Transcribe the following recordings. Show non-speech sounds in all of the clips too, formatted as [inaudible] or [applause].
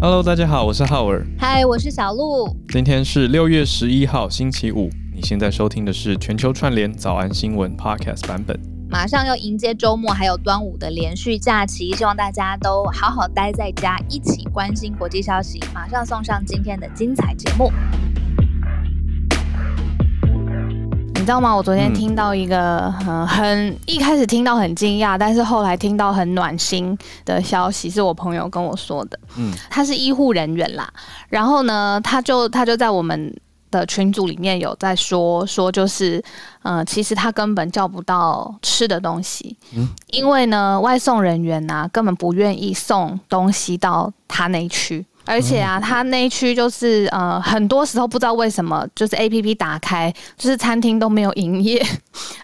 Hello，大家好，我是浩尔。嗨，我是小鹿。今天是六月十一号，星期五。你现在收听的是全球串联早安新闻 Podcast 版本。马上要迎接周末，还有端午的连续假期，希望大家都好好待在家，一起关心国际消息。马上送上今天的精彩节目。知道吗？我昨天听到一个、嗯、很一开始听到很惊讶，但是后来听到很暖心的消息，是我朋友跟我说的。嗯，他是医护人员啦，然后呢，他就他就在我们的群组里面有在说说，就是嗯、呃，其实他根本叫不到吃的东西，嗯，因为呢，外送人员呐、啊、根本不愿意送东西到他那一区。而且啊，他那一区就是呃，很多时候不知道为什么，就是 APP 打开，就是餐厅都没有营业。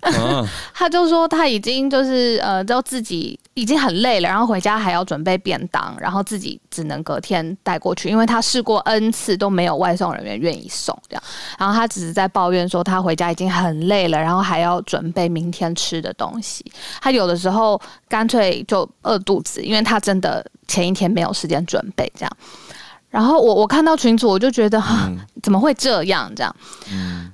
啊、[laughs] 他就说他已经就是呃，都自己已经很累了，然后回家还要准备便当，然后自己只能隔天带过去，因为他试过 N 次都没有外送人员愿意送这样。然后他只是在抱怨说他回家已经很累了，然后还要准备明天吃的东西。他有的时候干脆就饿肚子，因为他真的前一天没有时间准备这样。然后我我看到群主，我就觉得哈，[laughs] 怎么会这样这样？嗯。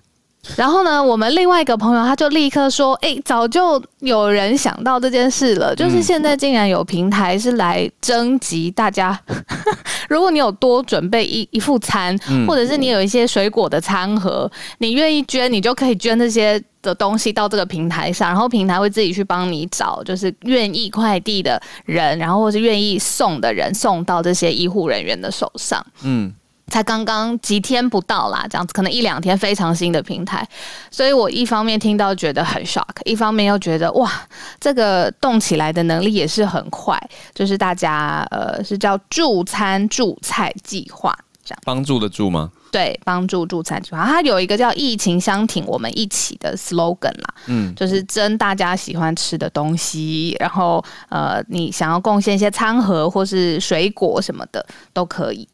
然后呢，我们另外一个朋友他就立刻说：“哎，早就有人想到这件事了，就是现在竟然有平台是来征集大家，[laughs] 如果你有多准备一一副餐，或者是你有一些水果的餐盒，你愿意捐，你就可以捐这些。”的东西到这个平台上，然后平台会自己去帮你找，就是愿意快递的人，然后或是愿意送的人送到这些医护人员的手上。嗯，才刚刚几天不到啦，这样子可能一两天，非常新的平台，所以我一方面听到觉得很 shock，一方面又觉得哇，这个动起来的能力也是很快，就是大家呃是叫助餐助菜计划这样，帮助的助吗？对，帮助助餐计划，它有一个叫“疫情相挺，我们一起”的 slogan 啦，嗯，就是争大家喜欢吃的东西，然后呃，你想要贡献一些餐盒或是水果什么的都可以。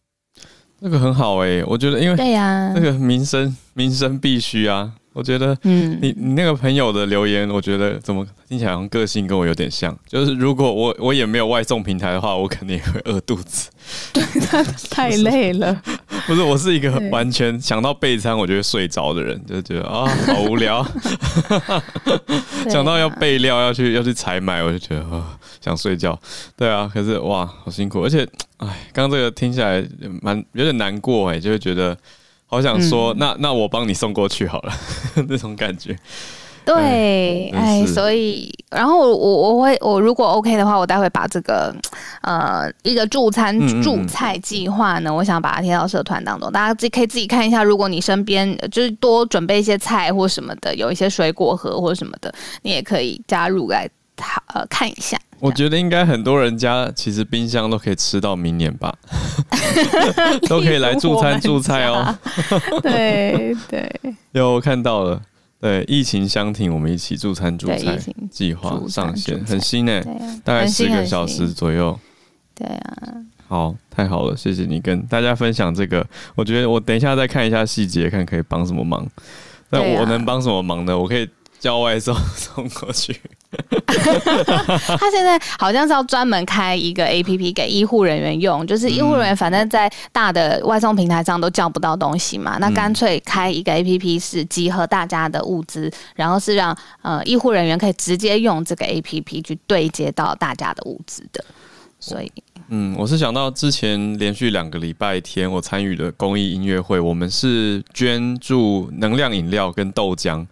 那个很好哎、欸，我觉得因为对呀，那个民生民生必须啊。我觉得，嗯，你你那个朋友的留言，我觉得怎么听起来好像个性跟我有点像。就是如果我我也没有外送平台的话，我肯定也会饿肚子。对，他太累了。[laughs] 不是，我是一个完全想到备餐我就会睡着的人，就觉得啊、哦、好无聊。[laughs] 想到要备料要去要去采买，我就觉得啊、哦、想睡觉。对啊，可是哇好辛苦，而且哎，刚刚这个听起来蛮有点难过哎，就会觉得。好想说，嗯、那那我帮你送过去好了，[laughs] 那种感觉。对，哎，哎，所以，然后我我我会，我如果 OK 的话，我待会把这个呃一个助餐助菜计划呢，嗯嗯，我想把它贴到社团当中，大家自己可以自己看一下。如果你身边就是多准备一些菜或什么的，有一些水果盒或者什么的，你也可以加入来呃看一下。我觉得应该很多人家其实冰箱都可以吃到明年吧，[laughs] 都可以来助餐助菜哦。[laughs] 对对，有看到了，对，疫情相挺，我们一起助餐助菜计划上线，很新诶，大概十个小时左右。对啊，好，太好了，谢谢你跟大家分享这个。我觉得我等一下再看一下细节，看可以帮什么忙。那我能帮什么忙呢？我可以。叫外送送过去。[laughs] 他现在好像是要专门开一个 APP 给医护人员用，就是医护人员反正在大的外送平台上都叫不到东西嘛，那干脆开一个 APP 是集合大家的物资，然后是让呃医护人员可以直接用这个 APP 去对接到大家的物资的。所以，嗯，我是想到之前连续两个礼拜天我参与的公益音乐会，我们是捐助能量饮料跟豆浆。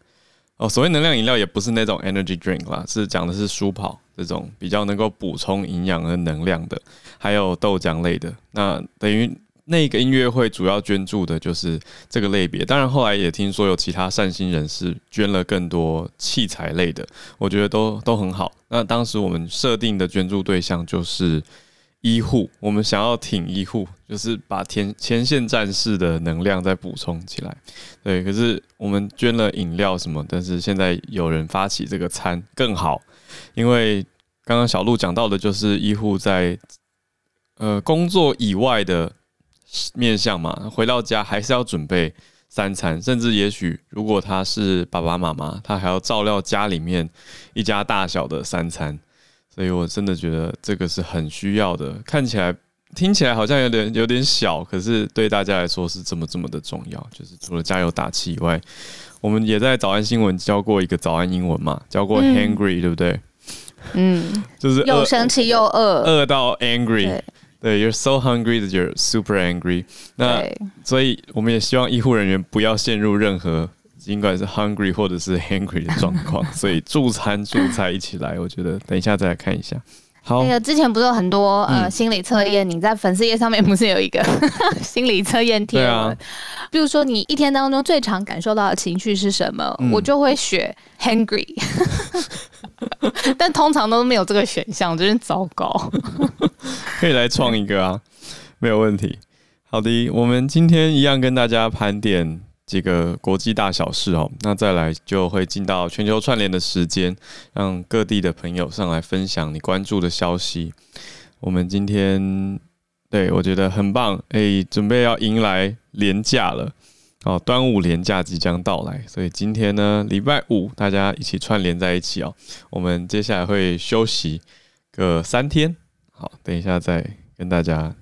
哦，所谓能量饮料也不是那种 energy drink 啦，是讲的是舒跑这种比较能够补充营养和能量的，还有豆浆类的。那等于那个音乐会主要捐助的就是这个类别。当然后来也听说有其他善心人士捐了更多器材类的，我觉得都都很好。那当时我们设定的捐助对象就是。医护，我们想要挺医护，就是把前前线战士的能量再补充起来。对，可是我们捐了饮料什么，但是现在有人发起这个餐更好，因为刚刚小鹿讲到的就是医护在呃工作以外的面向嘛，回到家还是要准备三餐，甚至也许如果他是爸爸妈妈，他还要照料家里面一家大小的三餐。所以我真的觉得这个是很需要的。看起来听起来好像有点有点小，可是对大家来说是这么这么的重要。就是除了加油打气以外，我们也在早安新闻教过一个早安英文嘛，教过 hangry，、嗯、对不对？嗯，就是又生气又饿，饿到 angry 对。对，you're so hungry that you're super angry 那。那所以我们也希望医护人员不要陷入任何尽管是 hungry 或者是 hangry 的状况。[laughs] 所以助餐助菜一起来，我觉得等一下再来看一下。好，那个之前不是有很多呃心理测验？你在粉丝页上面不是有一个 [laughs] 心理测验贴文？啊、比如说你一天当中最常感受到的情绪是什么？嗯、我就会选 hungry，[laughs] 但通常都没有这个选项，真是糟糕。可以来创一个啊，没有问题。好的，我们今天一样跟大家盘点。这个国际大小事哦，那再来就会进到全球串联的时间，让各地的朋友上来分享你关注的消息。我们今天对我觉得很棒，哎，准备要迎来连假了哦，端午连假即将到来，所以今天呢，礼拜五大家一起串联在一起哦。我们接下来会休息个三天，好，等一下再跟大家。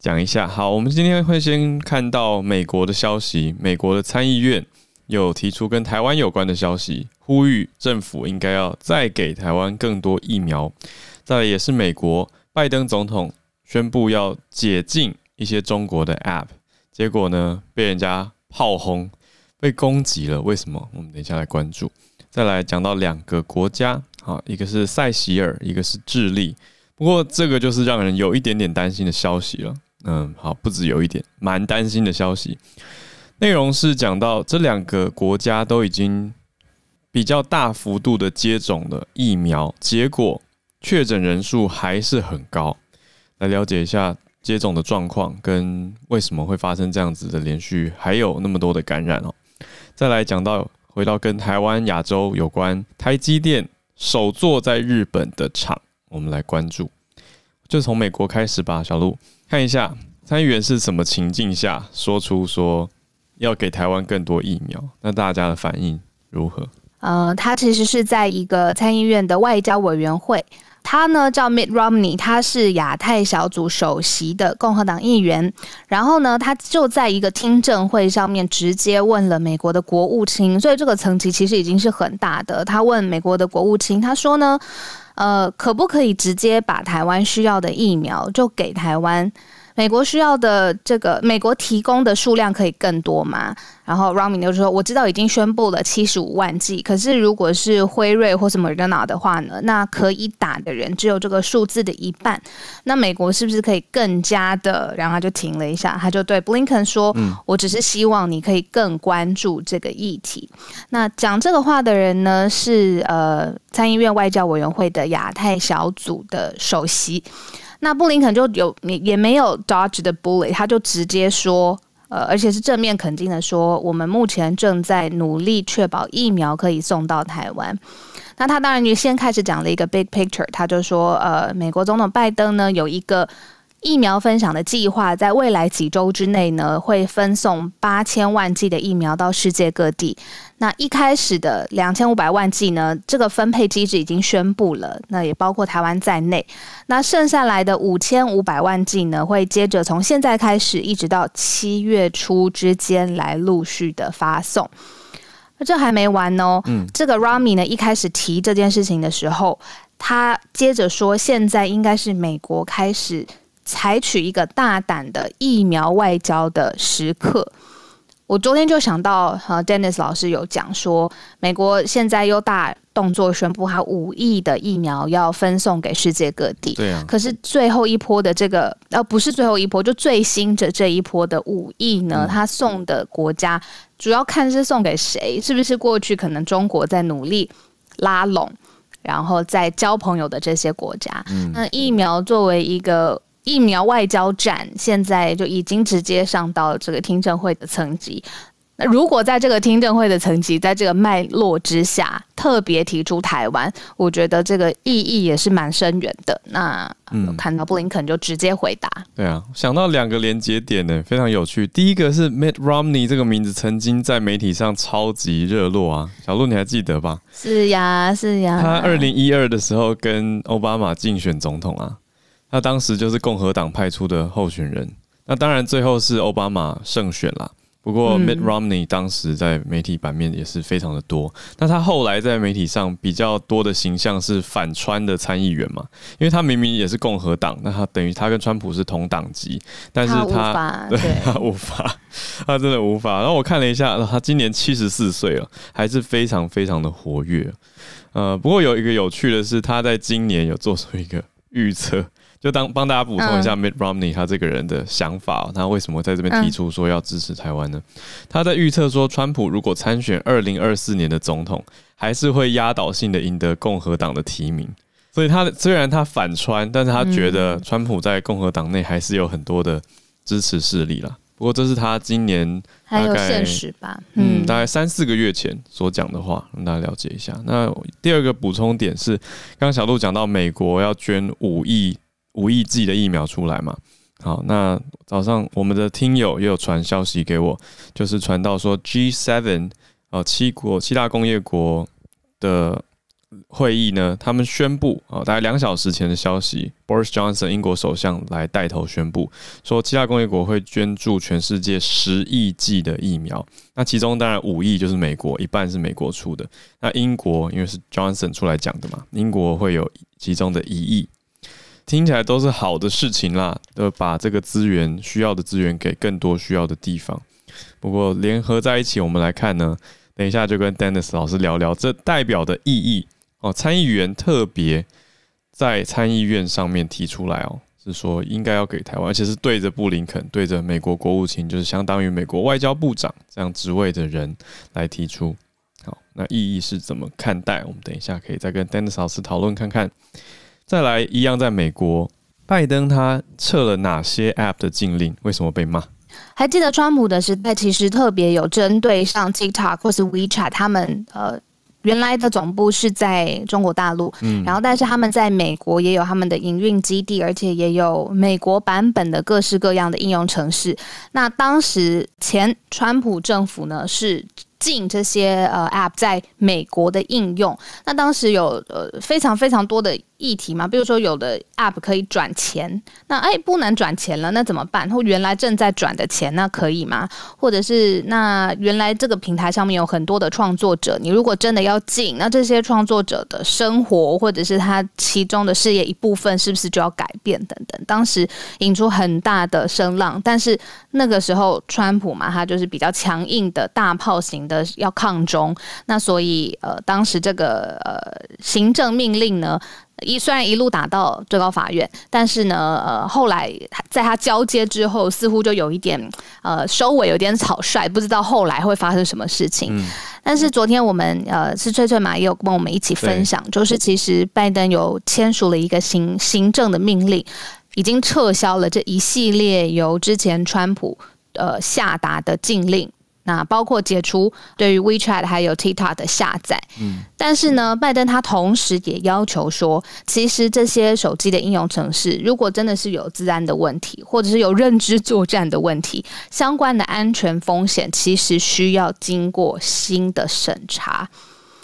讲一下，好，我们今天会先看到美国的消息。美国的参议院有提出跟台湾有关的消息，呼吁政府应该要再给台湾更多疫苗。再来也是美国拜登总统宣布要解禁一些中国的 App，结果呢被人家炮轰，被攻击了。为什么？我们等一下来关注。再来讲到两个国家，好，一个是塞西尔，一个是智利。不过这个就是让人有一点点担心的消息了。嗯，好，不止有一点蛮担心的消息，内容是讲到这两个国家都已经比较大幅度的接种了疫苗，结果确诊人数还是很高。来了解一下接种的状况跟为什么会发生这样子的连续，还有那么多的感染哦。再来讲到回到跟台湾亚洲有关，台积电首座在日本的厂，我们来关注，就从美国开始吧，小鹿。看一下参议员是什么情境下说出说要给台湾更多疫苗？那大家的反应如何？呃，他其实是在一个参议院的外交委员会，他呢叫 Mitt Romney，他是亚太小组首席的共和党议员。然后呢，他就在一个听证会上面直接问了美国的国务卿，所以这个层级其实已经是很大的。他问美国的国务卿，他说呢。呃，可不可以直接把台湾需要的疫苗就给台湾？美国需要的这个美国提供的数量可以更多吗？然后 Romney 就说：“我知道已经宣布了七十五万剂，可是如果是辉瑞或是 Moderna 的话呢？那可以打的人只有这个数字的一半。那美国是不是可以更加的？”然后他就停了一下，他就对 Blinken 说：“我只是希望你可以更关注这个议题。”那讲这个话的人呢是呃参议院外交委员会的亚太小组的首席。那布林肯就有也也没有 dodge the bullet，他就直接说，呃，而且是正面肯定的说，我们目前正在努力确保疫苗可以送到台湾。那他当然就先开始讲了一个 big picture，他就说，呃，美国总统拜登呢有一个。疫苗分享的计划，在未来几周之内呢，会分送八千万剂的疫苗到世界各地。那一开始的两千五百万剂呢，这个分配机制已经宣布了，那也包括台湾在内。那剩下来的五千五百万剂呢，会接着从现在开始，一直到七月初之间来陆续的发送。那这还没完哦，嗯，这个 Romney 呢，一开始提这件事情的时候，他接着说，现在应该是美国开始。采取一个大胆的疫苗外交的时刻，我昨天就想到，哈，Dennis 老师有讲说，美国现在又大动作宣布，他五亿的疫苗要分送给世界各地。对啊。可是最后一波的这个，呃，不是最后一波，就最新的这一波的五亿呢，他送的国家主要看是送给谁，是不是过去可能中国在努力拉拢，然后在交朋友的这些国家？嗯。那疫苗作为一个。疫苗外交战现在就已经直接上到这个听证会的层级。那如果在这个听证会的层级，在这个脉络之下，特别提出台湾，我觉得这个意义也是蛮深远的。那嗯，看到布林肯就直接回答。对啊，想到两个连接点呢，非常有趣。第一个是 Mitt Romney 这个名字曾经在媒体上超级热络啊，小鹿你还记得吧？是呀，是呀。他二零一二的时候跟奥巴马竞选总统啊。那当时就是共和党派出的候选人。那当然最后是奥巴马胜选啦。不过 Mitt Romney 当时在媒体版面也是非常的多。那他后来在媒体上比较多的形象是反川的参议员嘛？因为他明明也是共和党，那他等于他跟川普是同党籍，但是他，对 [laughs] 他无法，他真的无法。然后我看了一下，他今年七十四岁了，还是非常非常的活跃。呃，不过有一个有趣的是，他在今年有做出一个预测。就当帮大家补充一下 Mitt Romney 他这个人的想法，喔，他为什么在这边提出说要支持台湾呢？他在预测说，川普如果参选二零二四年的总统，还是会压倒性的赢得共和党的提名。所以他虽然他反川，但是他觉得川普在共和党内还是有很多的支持势力啦。不过这是他今年大概还有现实吧，嗯，大概三四个月前所讲的话，让大家了解一下。那第二个补充点是，刚刚小鹿讲到美国要捐五亿。五亿剂的疫苗出来嘛？好，那早上我们的听友也有传消息给我，就是传到说 G7 呃七国七大工业国的会议呢，他们宣布啊，大概两小时前的消息，Boris Johnson 英国首相来带头宣布说，七大工业国会捐助全世界十亿剂的疫苗。那其中当然五亿就是美国，一半是美国出的。那英国因为是 Johnson 出来讲的嘛，英国会有其中的一亿。听起来都是好的事情啦，都把这个资源需要的资源给更多需要的地方。不过联合在一起，我们来看呢，等一下就跟 Dennis 老师聊聊这代表的意义哦。参议员特别在参议院上面提出来哦，是说应该要给台湾，而且是对着布林肯，对着美国国务卿，就是相当于美国外交部长这样职位的人来提出。好，那意义是怎么看待？我们等一下可以再跟 Dennis 老师讨论看看。再来，一样在美国，拜登他撤了哪些 App 的禁令？为什么被骂？还记得川普的时代，其实特别有针对像 TikTok 或是 WeChat，他们呃原来的总部是在中国大陆，嗯，然后但是他们在美国也有他们的营运基地，而且也有美国版本的各式各样的应用程式。那当时前川普政府呢是。禁这些呃 App 在美国的应用，那当时有呃非常非常多的议题嘛，比如说有的 App 可以转钱，那哎不能转钱了，那怎么办？或原来正在转的钱，那可以吗？或者是那原来这个平台上面有很多的创作者，你如果真的要禁，那这些创作者的生活或者是他其中的事业一部分，是不是就要改变等等？当时引出很大的声浪，但是那个时候川普嘛，他就是比较强硬的大炮型。的要抗中，那所以呃，当时这个呃行政命令呢，一虽然一路打到最高法院，但是呢，呃，后来在他交接之后，似乎就有一点呃收尾有点草率，不知道后来会发生什么事情。嗯、但是昨天我们呃是翠翠嘛，也有跟我们一起分享，就是其实拜登有签署了一个行行政的命令，已经撤销了这一系列由之前川普呃下达的禁令。那包括解除对于 WeChat 还有 TikTok 的下载，嗯，但是呢，拜登他同时也要求说，其实这些手机的应用程式，如果真的是有治安的问题，或者是有认知作战的问题，相关的安全风险，其实需要经过新的审查。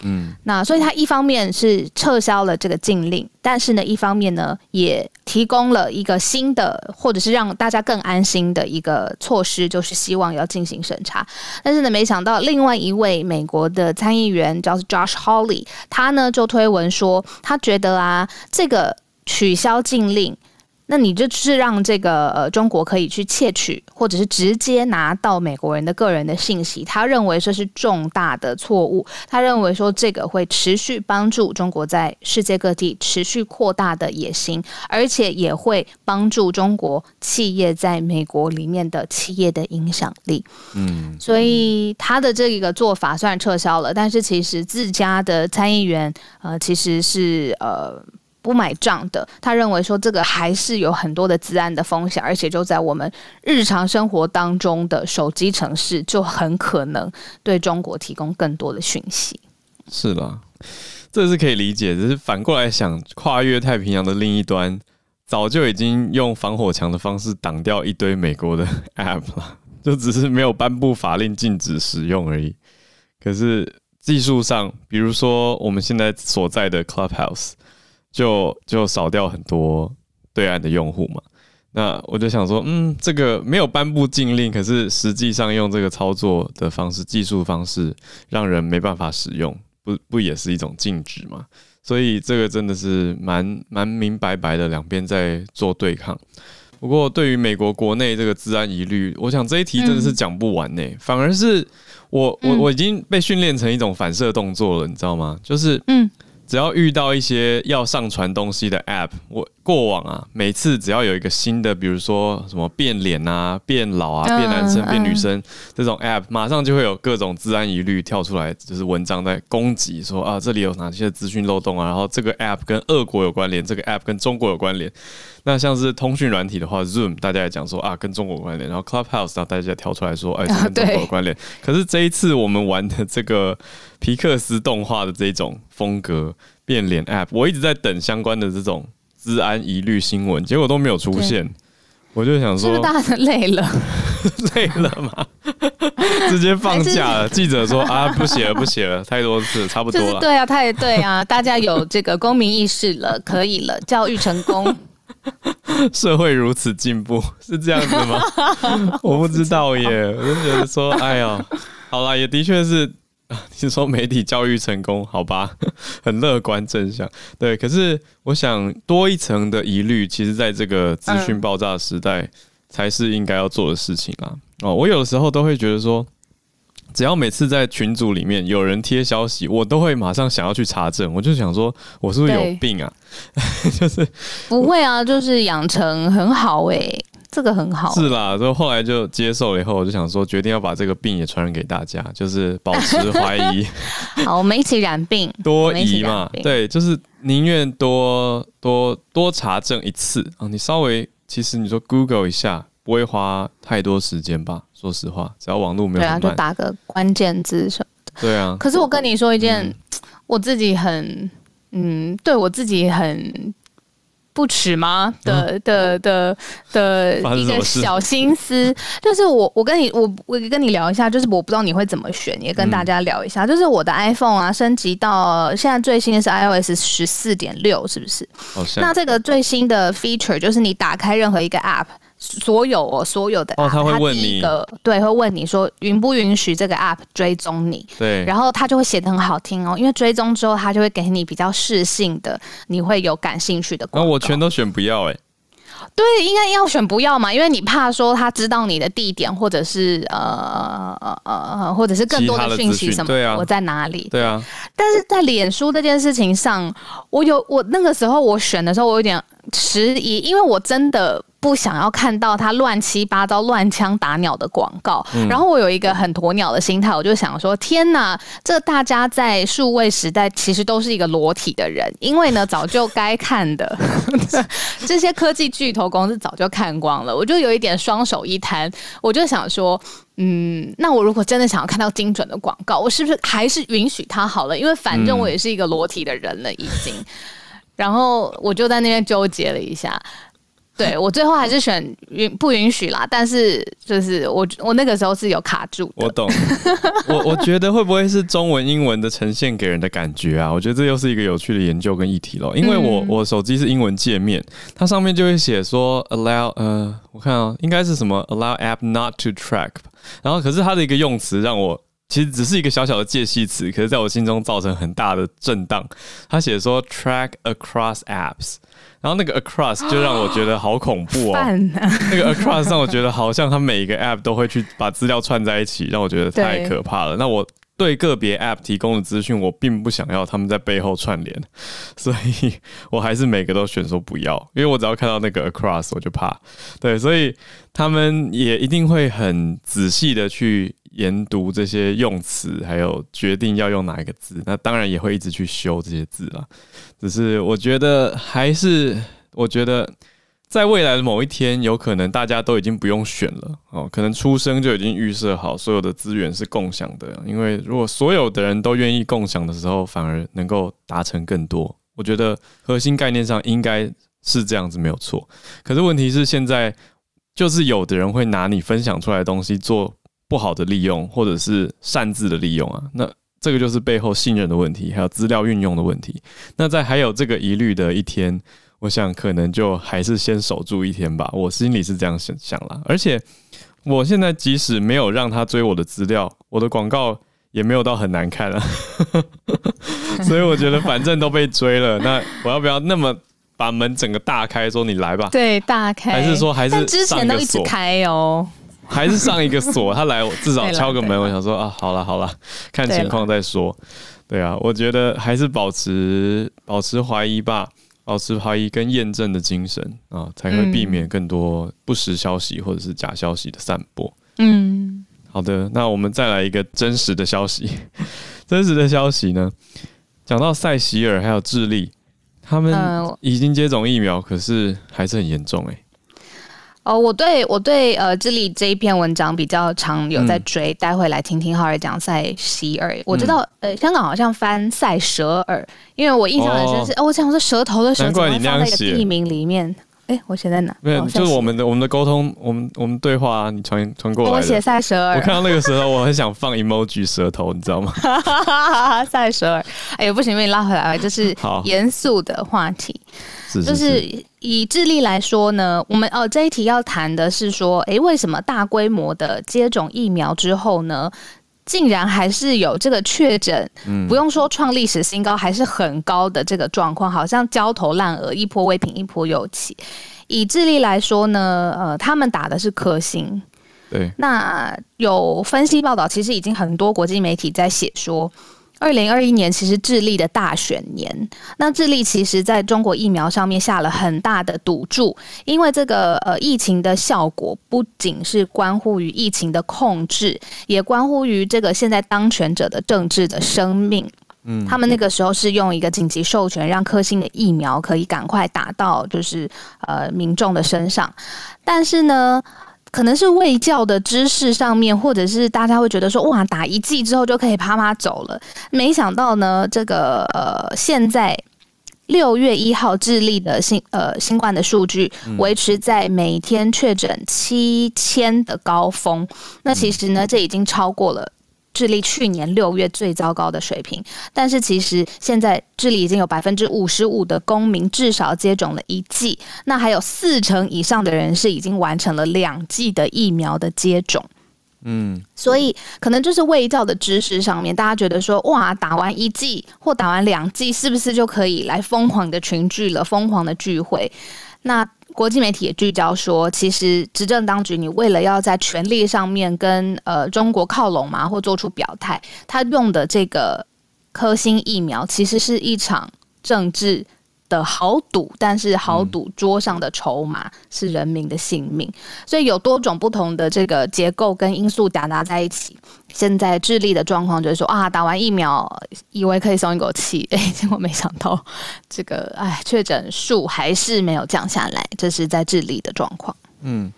嗯，那所以他一方面是撤销了这个禁令，但是呢，一方面呢也提供了一个新的，或者是让大家更安心的一个措施，就是希望要进行审查。但是呢，没想到另外一位美国的参议员叫 Josh Hawley，他呢就推文说，他觉得啊，这个取消禁令。那你就是让这个呃中国可以去窃取，或者是直接拿到美国人的个人的信息，他认为这是重大的错误。他认为说这个会持续帮助中国在世界各地持续扩大的野心，而且也会帮助中国企业在美国里面的企业的影响力。嗯，所以他的这个做法虽然撤销了，但是其实自家的参议员呃其实是呃。不买账的，他认为说这个还是有很多的治安的风险，而且就在我们日常生活当中的手机程式，就很可能对中国提供更多的讯息。是啦，这是可以理解。只是反过来想，跨越太平洋的另一端，早就已经用防火墙的方式挡掉一堆美国的 [laughs] App 了，就只是没有颁布法令禁止使用而已。可是技术上，比如说我们现在所在的 Clubhouse。就就少掉很多对岸的用户嘛。那我就想说，嗯，这个没有颁布禁令，可是实际上用这个操作的方式、技术方式，让人没办法使用，不不也是一种禁止吗？所以这个真的是蛮蛮明白白的，两边在做对抗。不过对于美国国内这个治安疑虑，我想这一题真的是讲不完呢、欸。反而是我我我已经被训练成一种反射动作了，你知道吗？就是嗯。只要遇到一些要上传东西的 App，我过往啊，每次只要有一个新的，比如说什么变脸啊、变老啊、变男生、变女生这种 App，马上就会有各种治安疑虑跳出来，就是文章在攻击说啊，这里有哪些资讯漏洞啊，然后这个 App 跟俄国有关联，这个 App 跟中国有关联。那像是通讯软体的话，Zoom 大家也讲说啊，跟中国有关联，然后 Clubhouse 然后大家跳出来说，哎，是跟中国有关联。啊、可是这一次我们玩的这个皮克斯动画的这种风格变脸 App，我一直在等相关的这种资安疑虑新闻，结果都没有出现。我就想说，是不是大家累了？[laughs] 累了吗？[laughs] 直接放假了。记者说啊，不写了，不写了，太多次，差不多了。对啊，太对啊，[laughs] 大家有这个公民意识了，可以了，教育成功。社会如此进步，是这样子吗？我不知道耶，我就觉得说，哎呀，好啦，也的确是，[laughs] 听说媒体教育成功，好吧，[laughs] 很乐观正向。对，可是我想多一层的疑虑，其实在这个资讯爆炸时代，才是应该要做的事情啊。哦，我有的时候都会觉得说。只要每次在群组里面有人贴消息，我都会马上想要去查证。我就想说，我是不是有病啊？[laughs] 就是不会啊，就是养成很好哎、欸，这个很好。是啦，所以后来就接受了以后，我就想说，决定要把这个病也传染给大家，就是保持怀疑。[laughs] [laughs] 好，我们一起染病，多疑嘛？对，就是宁愿多多多查证一次啊。你稍微其实你说 Google 一下。不会花太多时间吧？说实话，只要网络没有，对啊，就打个关键字什么的。对啊。可是我跟你说一件，嗯、我自己很，嗯，对我自己很不耻吗？的的的的一个小心思，[laughs] 就是我我跟你我我跟你聊一下，就是我不知道你会怎么选，也跟大家聊一下，嗯、就是我的 iPhone 啊，升级到现在最新的是 iOS 十四点六，是不是？哦、那这个最新的 feature 就是你打开任何一个 App。所有哦，所有的 app，哦，他会问你，对，会问你说允不允许这个 app 追踪你，对，然后他就会写的很好听哦，因为追踪之后，他就会给你比较适性的，你会有感兴趣的。那我全都选不要哎，对，应该要选不要嘛，因为你怕说他知道你的地点，或者是呃呃呃，或者是更多的讯息什么，对啊，我在哪里？对啊，但是在脸书这件事情上，我有我那个时候我选的时候，我有点迟疑，因为我真的。不想要看到他乱七八糟、乱枪打鸟的广告。嗯、然后我有一个很鸵鸟的心态，我就想说：天哪，这大家在数位时代其实都是一个裸体的人，因为呢，早就该看的 [laughs] 这些科技巨头公司早就看光了。我就有一点双手一摊，我就想说：嗯，那我如果真的想要看到精准的广告，我是不是还是允许他好了？因为反正我也是一个裸体的人了，已经。嗯、然后我就在那边纠结了一下。对，[laughs] 我最后还是选允不允许啦，但是就是我我那个时候是有卡住。我懂，[laughs] 我我觉得会不会是中文英文的呈现给人的感觉啊？我觉得这又是一个有趣的研究跟议题咯。因为我我手机是英文界面，它上面就会写说 allow 呃，我看啊，应该是什么 allow app not to track，然后可是它的一个用词让我其实只是一个小小的介系词，可是在我心中造成很大的震荡。他写说 track across apps。然后那个 across 就让我觉得好恐怖哦，[laughs] 那个 across 让我觉得好像他每一个 app 都会去把资料串在一起，让我觉得太可怕了。那我对个别 app 提供的资讯，我并不想要他们在背后串联，[laughs] 所以我还是每个都选说不要，因为我只要看到那个 across 我就怕。对，所以他们也一定会很仔细的去研读这些用词，还有决定要用哪一个字。那当然也会一直去修这些字啦。只是我觉得，还是我觉得，在未来的某一天，有可能大家都已经不用选了哦，可能出生就已经预设好所有的资源是共享的。因为如果所有的人都愿意共享的时候，反而能够达成更多。我觉得核心概念上应该是这样子，没有错。可是问题是，现在就是有的人会拿你分享出来的东西做不好的利用，或者是擅自的利用啊，那。这个就是背后信任的问题，还有资料运用的问题。那在还有这个疑虑的一天，我想可能就还是先守住一天吧。我心里是这样想想啦，而且我现在即使没有让他追我的资料，我的广告也没有到很难看啊。[laughs] 所以我觉得反正都被追了，那我要不要那么把门整个大开，说你来吧？对，大开。还是说还是之前都一直开哦？还是上一个锁，他来我至少 [laughs] 敲个门。我想说啊，好了好了，看情况再说。对啊，我觉得还是保持保持怀疑吧，保持怀疑跟验证的精神啊，才会避免更多不实消息或者是假消息的散播。嗯，好的，那我们再来一个真实的消息。[laughs] 真实的消息呢，讲到塞西尔还有智利，他们已经接种疫苗，可是还是很严重哎、欸。哦，我对我对呃，智利这一篇文章比较常有在追，待会来听听浩尔讲塞西尔。我知道，呃，香港好像翻塞舌尔，因为我印象很深是，哦，我想说舌头的舌，难怪你那样写，地名里面。哎、欸，我写在哪？没有，就是我们的我们的沟通，我们我们对话、啊，你传传过来。我写塞舌尔。我看到那个舌头，我很想放 emoji 舌头，你知道吗？塞舌尔。哎呦，不行，被你拉回来了，就是严肃的话题。是是是，就是以智利来说呢，我们哦这一题要谈的是说，哎、欸，为什么大规模的接种疫苗之后呢，竟然还是有这个确诊，不用说创历史新高，还是很高的这个状况，好像焦头烂额，一波未平一波又起。以智利来说呢，呃，他们打的是科兴，对，那有分析报道，其实已经很多国际媒体在写说。二零二一年其实智利的大选年，那智利其实在中国疫苗上面下了很大的赌注，因为这个呃疫情的效果不仅是关乎于疫情的控制，也关乎于这个现在当权者的政治的生命。嗯，他们那个时候是用一个紧急授权，让科兴的疫苗可以赶快打到就是呃民众的身上，但是呢。可能是卫教的知识上面，或者是大家会觉得说，哇，打一剂之后就可以啪啪走了。没想到呢，这个呃，现在六月一号智利的新呃新冠的数据维持在每天确诊七千的高峰。那其实呢，这已经超过了。智利去年六月最糟糕的水平，但是其实现在智利已经有百分之五十五的公民至少接种了一剂，那还有四成以上的人是已经完成了两剂的疫苗的接种。嗯，所以可能就是卫教的知识上面，大家觉得说，哇，打完一剂或打完两剂，是不是就可以来疯狂的群聚了，疯狂的聚会？那。国际媒体也聚焦说，其实执政当局你为了要在权力上面跟呃中国靠拢嘛，或做出表态，他用的这个科兴疫苗其实是一场政治的豪赌，但是豪赌桌上的筹码是人民的性命，所以有多种不同的这个结构跟因素夹杂在一起。现在智利的状况就是说啊，打完疫苗以为可以松一口气，[laughs] 哎，结果没想到这个哎，确诊数还是没有降下来，这是在智利的状况。嗯，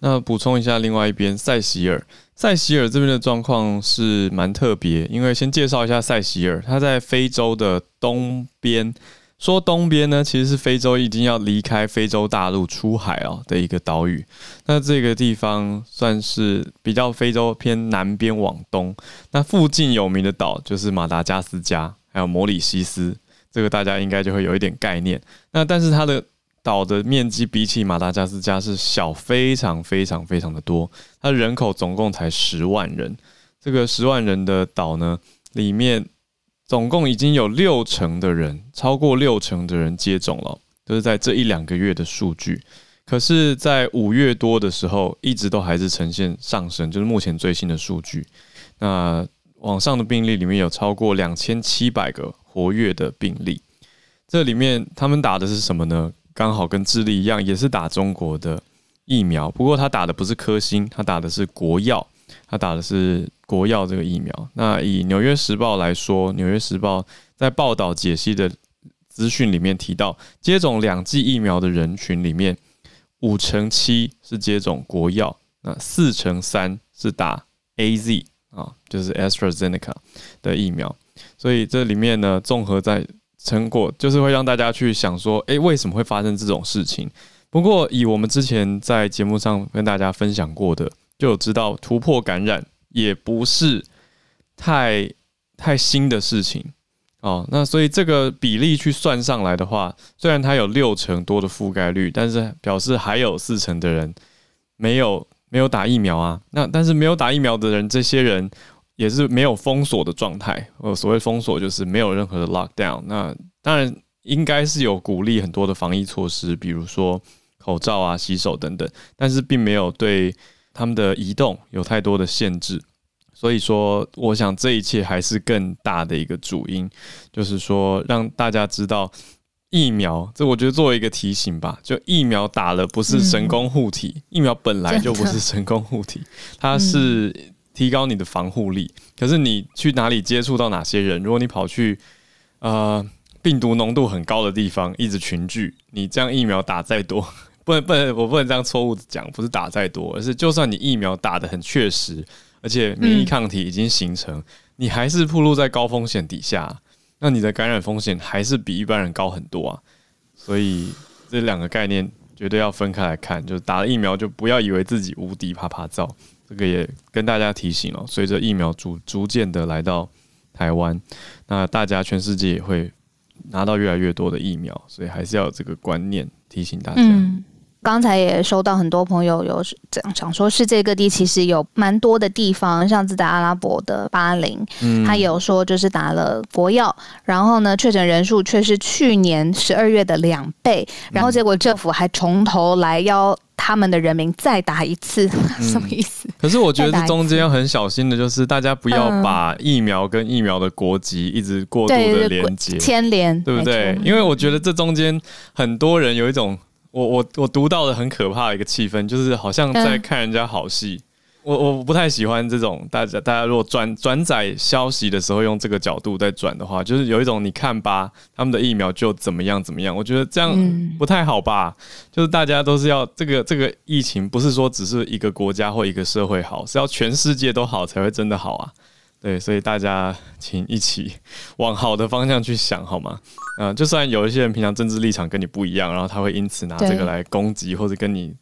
那补充一下，另外一边塞西尔，塞西尔这边的状况是蛮特别，因为先介绍一下塞西尔，它在非洲的东边。说东边呢，其实是非洲已经要离开非洲大陆出海哦的一个岛屿。那这个地方算是比较非洲偏南边往东。那附近有名的岛就是马达加斯加，还有摩里西斯，这个大家应该就会有一点概念。那但是它的岛的面积比起马达加斯加是小非常非常非常的多，它人口总共才十万人。这个十万人的岛呢，里面。总共已经有六成的人，超过六成的人接种了，就是在这一两个月的数据。可是，在五月多的时候，一直都还是呈现上升，就是目前最新的数据。那网上的病例里面有超过两千七百个活跃的病例，这里面他们打的是什么呢？刚好跟智利一样，也是打中国的疫苗，不过他打的不是科兴，他打的是国药。他打的是国药这个疫苗。那以《纽约时报》来说，《纽约时报》在报道解析的资讯里面提到，接种两剂疫苗的人群里面，五成七是接种国药，那四成三是打 AZ 啊，就是 AstraZeneca 的疫苗。所以这里面呢，综合在成果，就是会让大家去想说，诶，为什么会发生这种事情？不过以我们之前在节目上跟大家分享过的。就有知道突破感染也不是太太新的事情哦，那所以这个比例去算上来的话，虽然它有六成多的覆盖率，但是表示还有四成的人没有没有打疫苗啊。那但是没有打疫苗的人，这些人也是没有封锁的状态。呃，所谓封锁就是没有任何的 lockdown。那当然应该是有鼓励很多的防疫措施，比如说口罩啊、洗手等等，但是并没有对他们的移动有太多的限制。所以说，我想这一切还是更大的一个主因，就是说让大家知道疫苗，这我觉得作为一个提醒吧，就疫苗打了不是神功护体，嗯，疫苗本来就不是神功护体，它是提高你的防护力。可是你去哪里接触到哪些人，如果你跑去呃病毒浓度很高的地方一直群聚，你这样疫苗打再多，不能不能，我不能这样错误的讲，不是打再多，而是就算你疫苗打得很确实。而且免疫抗体已经形成，你还是暴露在高风险底下，那你的感染风险还是比一般人高很多啊。所以这两个概念绝对要分开来看，就是打了疫苗就不要以为自己无敌啪啪造。这个也跟大家提醒哦，随着疫苗逐逐渐的来到台湾，那大家全世界也会拿到越来越多的疫苗，所以还是要有这个观念提醒大家。刚才也收到很多朋友有讲，想说世界各地其实有蛮多的地方，像是在阿拉伯的巴林，嗯，他有说就是打了国药，然后呢确诊人数却是去年十二月的两倍，然后结果政府还从头来要他们的人民再打一次，嗯、什么意思？可是我觉得这中间要很小心的，就是大家不要把疫苗跟疫苗的国籍一直过度的连接牵连，对不对？因为我觉得这中间很多人有一种。我我我读到了很可怕的一个气氛，就是好像在看人家好戏。我我不太喜欢这种大家大家如果转转载消息的时候用这个角度在转的话，就是有一种你看吧，他们的疫苗就怎么样怎么样。我觉得这样不太好吧？就是大家都是要这个这个疫情，不是说只是一个国家或一个社会好，是要全世界都好才会真的好啊。对，所以大家请一起 [laughs] 往好的方向去想，好吗？嗯、呃，就算有一些人平常政治立场跟你不一样，然后他会因此拿这个来攻击或者跟你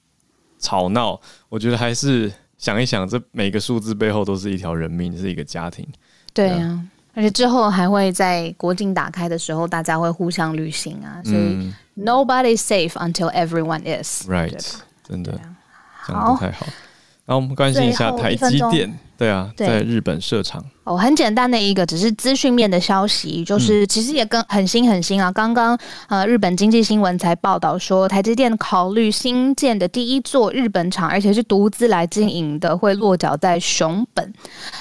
吵闹，我觉得还是想一想，这每个数字背后都是一条人命，是一个家庭。对啊，而且之后还会在国境打开的时候，大家会互相旅行啊，所以、嗯、Nobody safe until everyone is。Right，真的，讲得太好。然后我们关心一下台积电，对啊，在日本设厂。哦，很简单的一个，只是资讯面的消息，就是其实也跟很新很新啊。刚刚呃，日本经济新闻才报道说，台积电考虑新建的第一座日本厂，而且是独资来经营的，会落脚在熊本。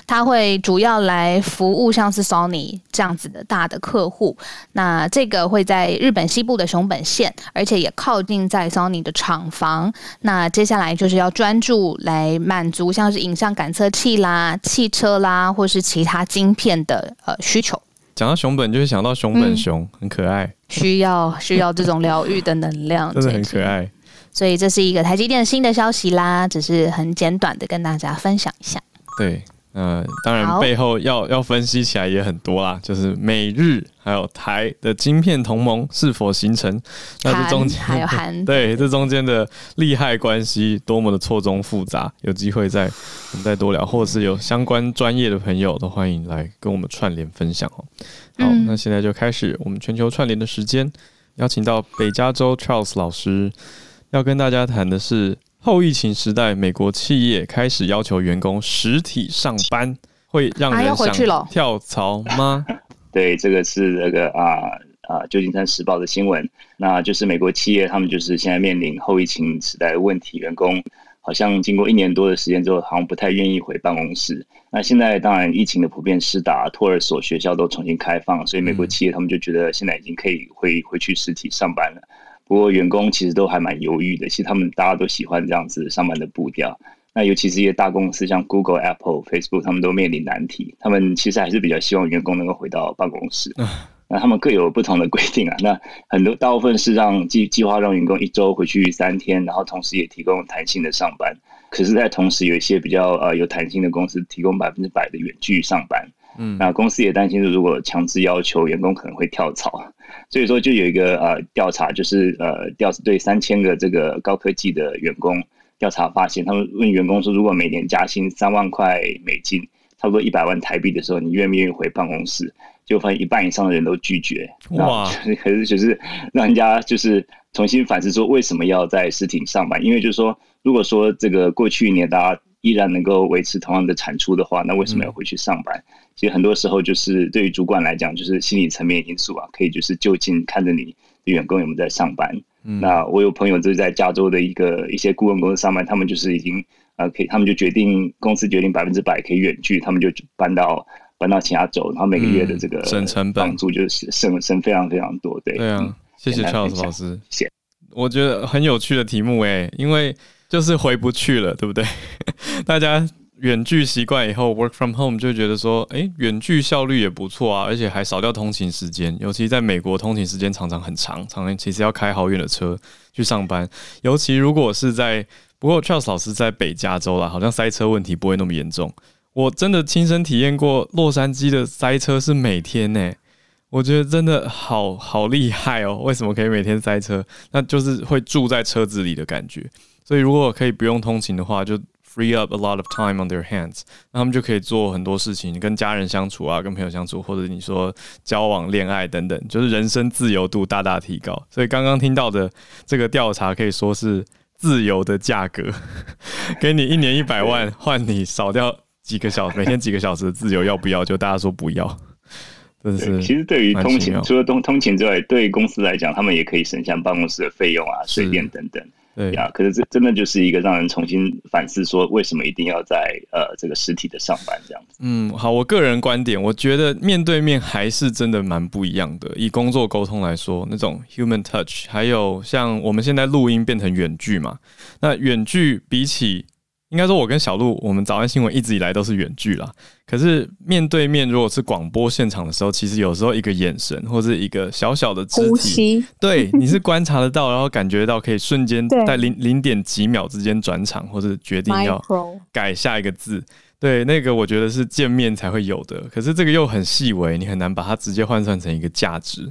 它会主要来服务像是 Sony 这样子的大的客户。那这个会在日本西部的熊本县，而且也靠近在 Sony 的厂房。那接下来就是要专注来满足像是影像感测器啦、汽车啦，或是。其他晶片的呃需求，讲到熊本就会想到熊本熊，嗯、很可爱，需要 [laughs] 需要这种疗愈的能量，真的很可爱。所以这是一个台积电新的消息啦，只是很简短的跟大家分享一下。对。呃，当然背后要要分析起来也很多啦，就是美日还有台的晶片同盟是否形成？那这中间还有韩 [laughs] 对这中间的利害关系多么的错综复杂，有机会再我们再多聊，或者是有相关专业的朋友都欢迎来跟我们串联分享哦。好，那现在就开始我们全球串联的时间，邀请到北加州 Charles 老师要跟大家谈的是。后疫情时代，美国企业开始要求员工实体上班，会让人想跳槽吗？[laughs] 对，这个是那个啊啊，旧金山时报的新闻。那就是美国企业，他们就是现在面临后疫情时代的问题，员工好像经过一年多的时间之后，好像不太愿意回办公室。那现在当然疫情的普遍施打，托儿所、学校都重新开放，所以美国企业他们就觉得现在已经可以回回去实体上班了。不过员工其实都还蛮犹豫的，其实他们大家都喜欢这样子上班的步调。那尤其是一些大公司，像 Google、Apple、Facebook，他们都面临难题。他们其实还是比较希望员工能够回到办公室。那他们各有不同的规定啊。那很多大部分是让计计划让员工一周回去三天，然后同时也提供弹性的上班。可是，在同时有一些比较呃有弹性的公司提供百分之百的远距上班。嗯，那公司也担心，如果强制要求员工可能会跳槽。所以说，就有一个呃调查，就是呃调查对三千个这个高科技的员工调查发现，他们问员工说，如果每年加薪三万块美金，差不多一百万台币的时候，你愿不愿意回办公室？就发现一半以上的人都拒绝。哇！可是就是让人家就是重新反思说，为什么要在实体上班？因为就是说，如果说这个过去一年大家依然能够维持同样的产出的话，那为什么要回去上班？嗯、其实很多时候就是对于主管来讲，就是心理层面因素啊，可以就是就近看着你的员工有没有在上班。嗯、那我有朋友就是在加州的一个一些顾问公司上班，他们就是已经呃可以，他们就决定公司决定百分之百可以远距，他们就搬到搬到其他州，然后每个月的这个省成本房租就是省省非常非常多。对，对啊，谢谢 Charles 老师，谢谢。我觉得很有趣的题目诶，因为就是回不去了，对不对？[laughs] 大家。远距习惯以后，work from home 就觉得说，哎、远距效率也不错啊，而且还少掉通勤时间。尤其在美国，通勤时间常常很长，常常其实要开好远的车去上班。尤其如果是在，不过 Charles 老师在北加州啦，好像塞车问题不会那么严重。我真的亲身体验过洛杉矶的塞车是每天呢、我觉得真的好好厉害哦。为什么可以每天塞车？那就是会住在车子里的感觉。所以如果可以不用通勤的话，就 free up a lot of time on their hands，那他们就可以做很多事情，跟家人相处啊，跟朋友相处，或者你说交往、恋爱等等，就是人生自由度大大提高。所以刚刚听到的这个调查可以说是自由的价格，[laughs] 给你一年一百万，换你少掉几个小时，每天几个小时的自由，要不要？就大家说不要，真是。其实对于通勤，除了通通勤之外，对公司来讲，他们也可以省下办公室的费用啊、水电等等。对呀，可是这真的就是一个让人重新反思，说为什么一定要在呃这个实体的上班这样子。嗯，好，我个人观点，我觉得面对面还是真的蛮不一样的。以工作沟通来说，那种 human touch，还有像我们现在录音变成远距嘛，那远距比起。应该说，我跟小鹿，我们早安新闻一直以来都是远距啦。可是面对面，如果是广播现场的时候，其实有时候一个眼神，或者一个小小的肢体，对，你是观察得到，然后感觉到可以瞬间在零零点几秒之间转场，或者决定要改下一个字。对，那个我觉得是见面才会有的。可是这个又很细微，你很难把它直接换算成一个价值。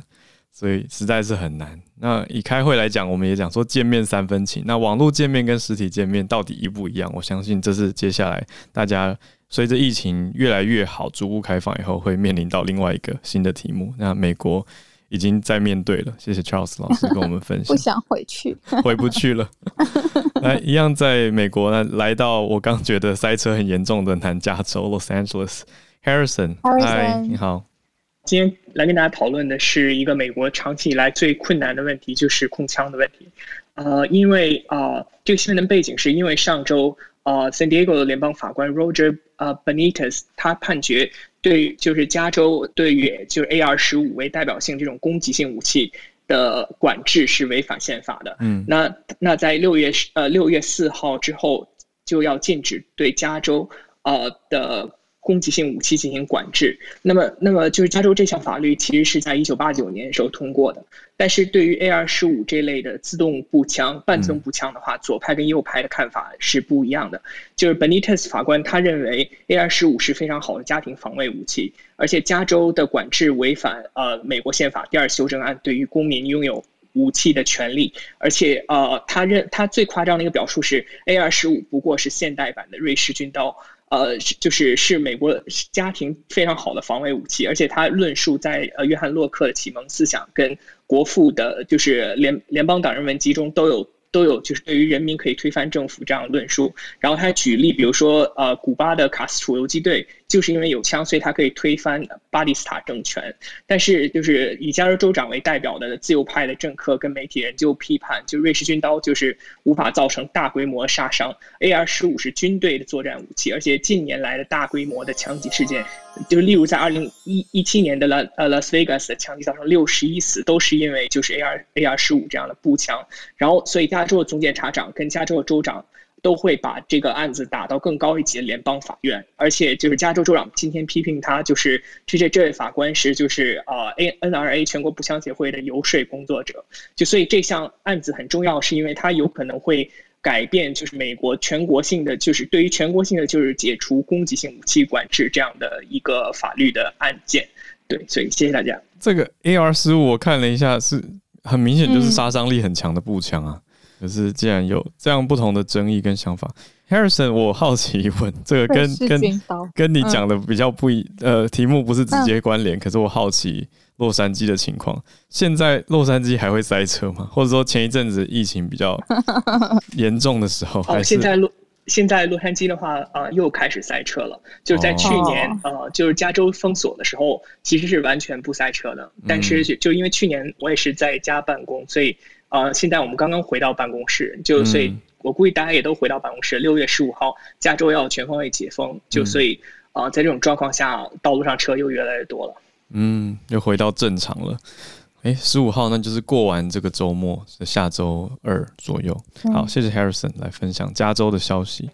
所以实在是很难。那以开会来讲，我们也讲说见面三分情。那网络见面跟实体见面到底一不一样？我相信这是接下来大家随着疫情越来越好，逐步开放以后，会面临到另外一个新的题目。那美国已经在面对了。谢谢 Charles 老师跟我们分享。[laughs] 不想回去，[laughs] 回不去了。来，一样在美国呢，来到我刚觉得塞车很严重的南加州 Los Angeles，Harrison，嗨，你好。今天来跟大家讨论的是一个美国长期以来最困难的问题，就是控枪的问题。呃，因为啊、呃，这个新闻的背景是因为上周呃，San Diego 的联邦法官 Roger 呃 Benitez 他判决对就是加州对于就是 AR 十五为代表性这种攻击性武器的管制是违反宪法的。嗯，那那在六月呃六月四号之后就要禁止对加州呃的。攻击性武器进行管制，那么，那么就是加州这项法律其实是在一九八九年时候通过的。但是对于 AR 十五这类的自动步枪、半自动步枪的话，左派跟右派的看法是不一样的。就是 Benitez 法官他认为 AR 十五是非常好的家庭防卫武器，而且加州的管制违反呃美国宪法第二修正案对于公民拥有武器的权利，而且呃他认他最夸张的一个表述是 AR 十五不过是现代版的瑞士军刀。呃，就是是美国家庭非常好的防卫武器，而且他论述在呃约翰洛克的启蒙思想跟国父的，就是联联邦党人文集中都有。都有就是对于人民可以推翻政府这样论述，然后他举例，比如说呃，古巴的卡斯楚游击队就是因为有枪，所以他可以推翻巴蒂斯塔政权。但是就是以加州州长为代表的自由派的政客跟媒体人就批判，就瑞士军刀就是无法造成大规模杀伤，AR 十五是军队的作战武器，而且近年来的大规模的枪击事件。就是例如在二零一一七年的拉呃拉斯维加斯的枪击造成六十一死，都是因为就是 AR AR 十五这样的步枪，然后所以加州的总检察长跟加州的州长都会把这个案子打到更高一级的联邦法院，而且就是加州州长今天批评他就是这这这位法官是就是啊 A NRA 全国步枪协会的游说工作者，就所以这项案子很重要，是因为它有可能会。改变就是美国全国性的，就是对于全国性的，就是解除攻击性武器管制这样的一个法律的案件。对，所以谢谢大家。这个 AR 十五我看了一下，是很明显就是杀伤力很强的步枪啊。可是既然有这样不同的争议跟想法，Harrison，我好奇一问，这个跟跟跟你讲的比较不一，嗯、呃，题目不是直接关联，嗯、可是我好奇洛杉矶的情况，现在洛杉矶还会塞车吗？或者说前一阵子疫情比较 [laughs] 严重的时候，还是？现在洛现在洛杉矶的话，呃，又开始塞车了。就是在去年，哦、呃，就是加州封锁的时候，其实是完全不塞车的。但是就因为去年我也是在家办公，所以。呃，现在我们刚刚回到办公室，就所以，我估计大家也都回到办公室。六月十五号，加州要全方位解封，就所以，啊、呃，在这种状况下，道路上车又越来越多了。嗯，又回到正常了。哎，十五号那就是过完这个周末，是下周二左右。好，谢谢 Harrison 来分享加州的消息。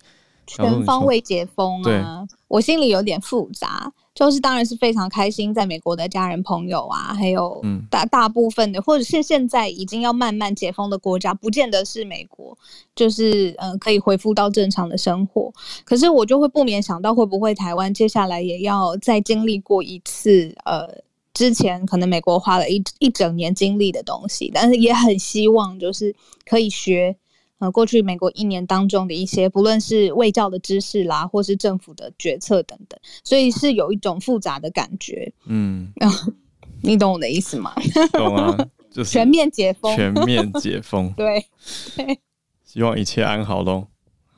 全方位解封啊，我心里有点复杂。就是当然是非常开心，在美国的家人朋友啊，还有大大部分的，或者是现在已经要慢慢解封的国家，不见得是美国，就是嗯、呃、可以恢复到正常的生活。可是我就会不免想到，会不会台湾接下来也要再经历过一次呃，之前可能美国花了一一整年经历的东西，但是也很希望就是可以学。呃，过去美国一年当中的一些，不论是卫教的知识啦，或是政府的决策等等，所以是有一种复杂的感觉。嗯，你懂我的意思吗？懂啊，就是全面解封，全面解封。[laughs] 对，希望一切安好喽。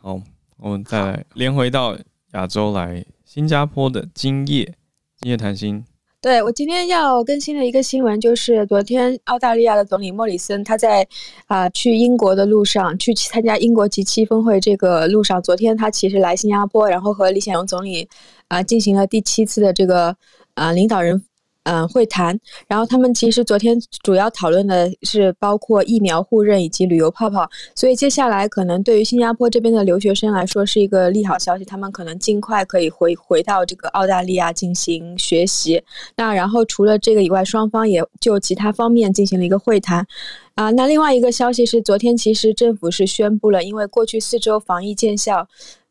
好，我们再来连回到亚洲来，新加坡的今夜，今夜谈心。对，我今天要更新的一个新闻，就是昨天澳大利亚的总理莫里森他在啊、去英国的路上，去参加英国 G7 峰会这个路上，昨天他其实来新加坡，然后和李显龙总理啊、进行了第七次的这个啊、领导人。嗯，会谈。然后他们其实昨天主要讨论的是包括疫苗互认以及旅游泡泡。所以接下来可能对于新加坡这边的留学生来说是一个利好消息，他们可能尽快可以回回到这个澳大利亚进行学习。那然后除了这个以外，双方也就其他方面进行了一个会谈。啊，那另外一个消息是，昨天其实政府是宣布了，因为过去四周防疫见效。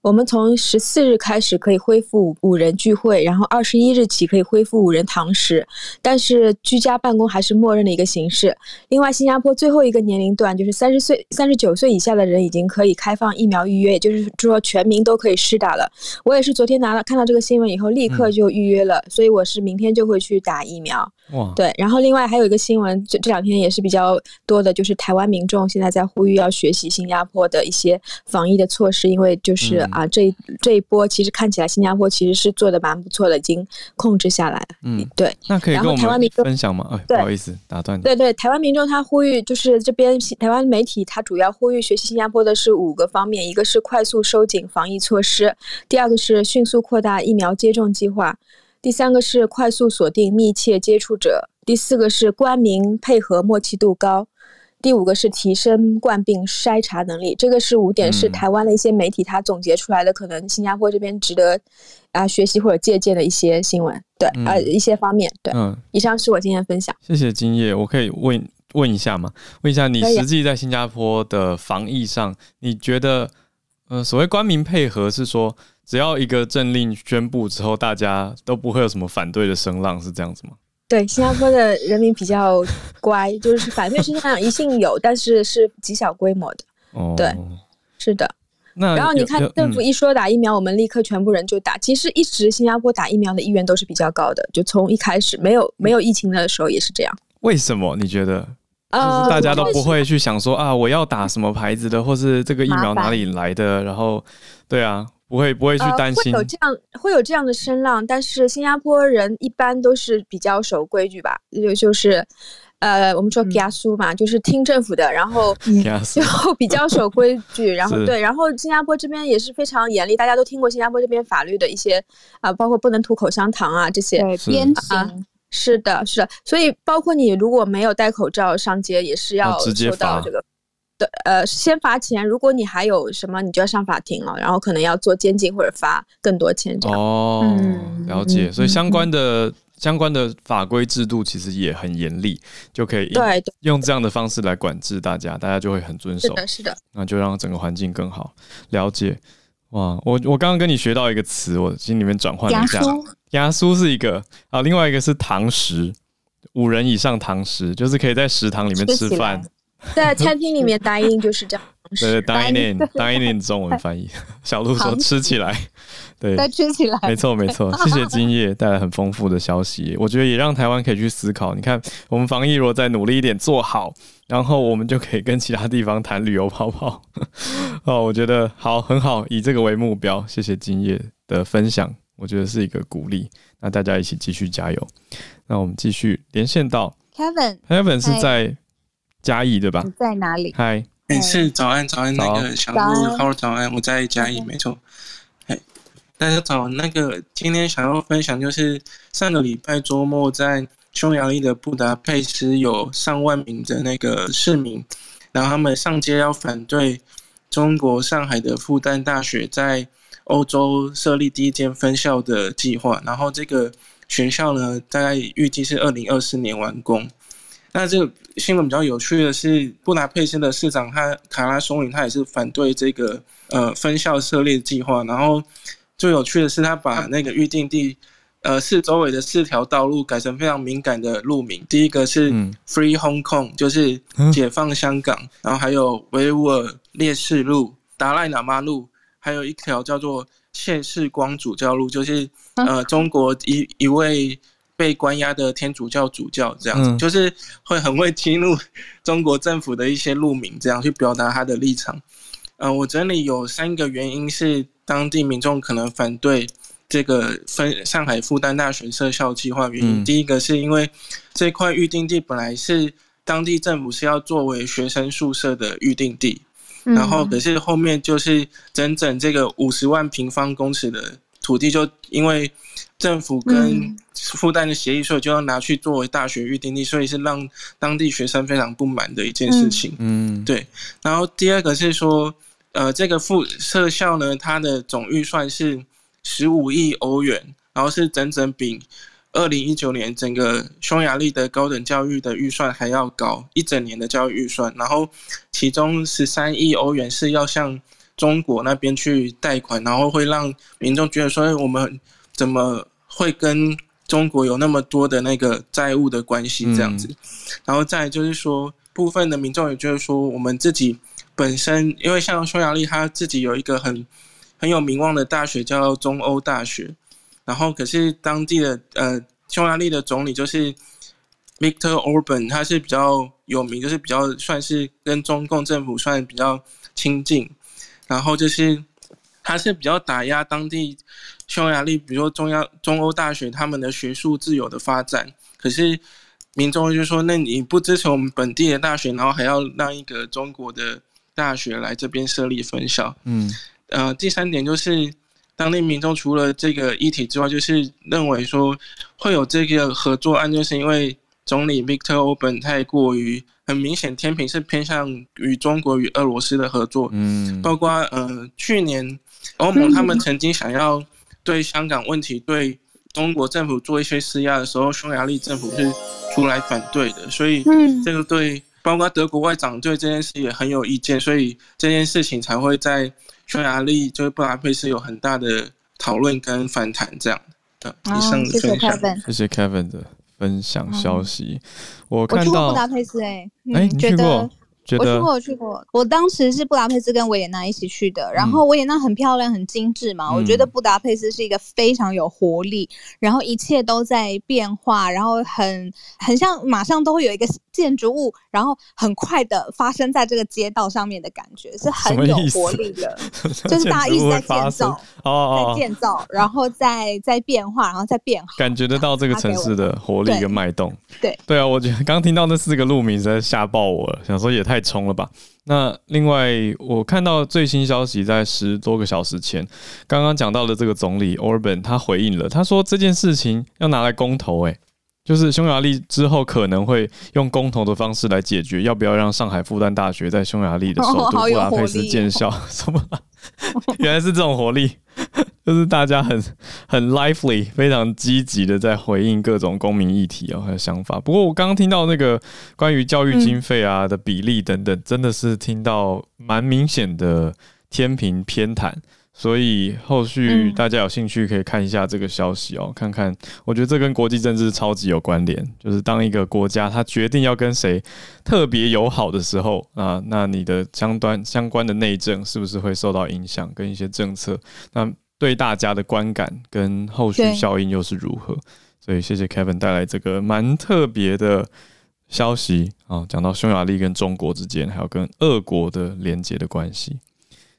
我们从十四日开始可以恢复五人聚会，然后二十一日起可以恢复五人堂食，但是居家办公还是默认的一个形式。另外，新加坡最后一个年龄段就是三十岁、三十九岁以下的人已经可以开放疫苗预约，也就是说全民都可以施打了。我也是昨天拿了看到这个新闻以后，立刻就预约了，所以我是明天就会去打疫苗。哇，对。然后另外还有一个新闻，这这两天也是比较多的，就是台湾民众现在在呼吁要学习新加坡的一些防疫的措施，因为就是。啊，这这一波其实看起来新加坡其实是做的蛮不错的，已经控制下来了。嗯，对。那可以跟我们分享吗？哎，不好意思，打断你。对对，台湾民众他呼吁，就是这边台湾媒体他主要呼吁学习新加坡的是五个方面：一个是快速收紧防疫措施，第二个是迅速扩大疫苗接种计划，第三个是快速锁定密切接触者，第四个是官民配合默契度高。第五个是提升冠病筛查能力，这个是五点，是台湾的一些媒体他总结出来的，可能新加坡这边值得啊学习或者借鉴的一些新闻，对，啊、嗯、一些方面，对，嗯，以上是我今天分享。谢谢金叶，我可以问问一下吗？问一下你实际在新加坡的防疫上，你觉得，呃，所谓官民配合是说，只要一个政令宣布之后，大家都不会有什么反对的声浪，是这样子吗？对，新加坡的人民比较乖，就是反对声浪一定有，但是是极小规模的。哦，对，是的。那然后你看，政府一说打疫苗，我们立刻全部人就打。嗯、其实一直新加坡打疫苗的意愿都是比较高的，就从一开始没有没有疫情的时候也是这样。为什么你觉得？就是大家都不会去想说、呃、啊，我要打什么牌子的，或是这个疫苗哪里来的？然后，对啊。不会，不会去担心。呃、会有这样，会有这样的声浪，但是新加坡人一般都是比较守规矩吧，就就是，呃，我们说 kiasu 嘛，嗯、就是听政府的，然后 [laughs] 就 [laughs] 比较守规矩，然后对，然后新加坡这边也是非常严厉，大家都听过新加坡这边法律的一些啊、呃，包括不能吐口香糖啊这些鞭刑，是的，是的，所以包括你如果没有戴口罩上街，也是要受到这个。对，呃，先罚钱，如果你还有什么，你就要上法庭了，然后可能要做监禁或者罚更多钱这样。哦，嗯、了解，所以相关的、嗯、相关的法规制度其实也很严厉，就可以对用这样的方式来管制大家，大家就会很遵守。是的，是的，那就让整个环境更好。了解，哇，我我刚刚跟你学到一个词，我心里面转换了一下，牙酥是一个啊，另外一个是堂食，五人以上堂食，就是可以在食堂里面吃饭。在餐厅里面答应就是这样。对，dining，dining 中文翻译。[laughs] 小鹿说吃起来，[laughs] 对，再吃起来，没错没 [laughs] 错。谢谢今夜带来很丰富的消息，我觉得也让台湾可以去思考。你看，我们防疫如果再努力一点做好，然后我们就可以跟其他地方谈旅游泡泡。哦，我觉得好，很好，以这个为目标。谢谢今夜的分享，我觉得是一个鼓励。那大家一起继续加油。那我们继续连线到 Kevin，Kevin 是在嘉义对吧？你在哪里？嗨，哎，是早安早安，那个小鹿，Hello 早安，我在嘉义，没错。哎，大家早，那个今天想要分享就是上个礼拜周末在匈牙利的布达佩斯有上万名的那个市民，然后他们上街要反对中国上海的复旦大学在欧洲设立第一间分校的计划，然后这个学校呢，大概预计是二零二四年完工。那这个新闻比较有趣的是，布达佩斯的市长他卡拉松林他也是反对这个呃分校设立计划。然后最有趣的是，他把那个预定地呃四周围的四条道路改成非常敏感的路名。第一个是 Free Hong Kong，就是解放香港。然后还有维吾尔烈士路、达赖喇嘛路。还有一条叫做谢世光主教路，就是呃中国一一位被关押的天主教主教这样子，嗯、就是会很会激怒中国政府的一些路民，这样去表达他的立场。嗯、呃，我整理有三个原因是当地民众可能反对这个分上海复旦大学设校计划原因。嗯、第一个是因为这块预定地本来是当地政府是要作为学生宿舍的预定地。然后，可是后面就是整整这个五十万平方公尺的土地，就因为政府跟复旦的协议，所以就要拿去作为大学预定地，所以是让当地学生非常不满的一件事情。嗯，对。然后第二个是说，呃，这个附设校呢，它的总预算是十五亿欧元，然后是整整比。二零一九年，整个匈牙利的高等教育的预算还要高，一整年的教育预算，然后其中十三亿欧元是要向中国那边去贷款，然后会让民众觉得说，我们怎么会跟中国有那么多的那个债务的关系这样子？然后再就是说，部分的民众也觉得说，我们自己本身，因为像匈牙利，他自己有一个很很有名望的大学叫中欧大学。然后，可是当地的呃，匈牙利的总理就是 Viktor Orban，他是比较有名，就是比较算是跟中共政府算比较亲近。然后就是他是比较打压当地匈牙利，比如说中央中欧大学他们的学术自由的发展。可是民众就说：“那你不支持我们本地的大学，然后还要让一个中国的大学来这边设立分校？”嗯，呃，第三点就是。当地民众除了这个议题之外，就是认为说会有这个合作案，就是因为总理 Victor Orban 太过于很明显，天平是偏向与中国与俄罗斯的合作。嗯，包括呃去年欧盟他们曾经想要对香港问题对中国政府做一些施压的时候，匈牙利政府是出来反对的，所以这个对包括德国外长对这件事也很有意见，所以这件事情才会在。匈牙利就是布达佩斯有很大的讨论跟反弹这样的。以上的分享，谢谢 Kevin 的分享消息。我看到布达佩斯，哎，哎，你去过？我去过，我去过。我当时是布达佩斯跟维也纳一起去的，然后维也纳很漂亮、很精致嘛。嗯、我觉得布达佩斯是一个非常有活力，然后一切都在变化，然后很很像马上都会有一个建筑物，然后很快的发生在这个街道上面的感觉，是很有活力的。[laughs] 就是大家一直在建造哦，在建造，然后在在变化，然后再变好，感觉得到这个城市的活力跟脉动。对对啊，我觉得刚听到那四个路名实在吓爆我了，想说也太。太冲了吧！那另外，我看到最新消息，在十多个小时前，刚刚讲到的这个总理 Orban，他回应了，他说这件事情要拿来公投，诶，就是匈牙利之后可能会用公投的方式来解决，要不要让上海复旦大学在匈牙利的首都布达佩斯建校？什么？[laughs] 原来是这种活力。就是大家很 [laughs] 很 lively，非常积极的在回应各种公民议题哦，还有想法。不过我刚刚听到那个关于教育经费啊的比例等等，真的是听到蛮明显的天平偏袒。所以后续大家有兴趣可以看一下这个消息哦，看看，我觉得这跟国际政治超级有关联。就是当一个国家它决定要跟谁特别友好的时候啊，那你的相关相关的内政是不是会受到影响？跟一些政策，那对大家的观感跟后续效应又是如何？所以谢谢 Kevin 带来这个蛮特别的消息啊，讲到匈牙利跟中国之间，还有跟俄国的连接的关系。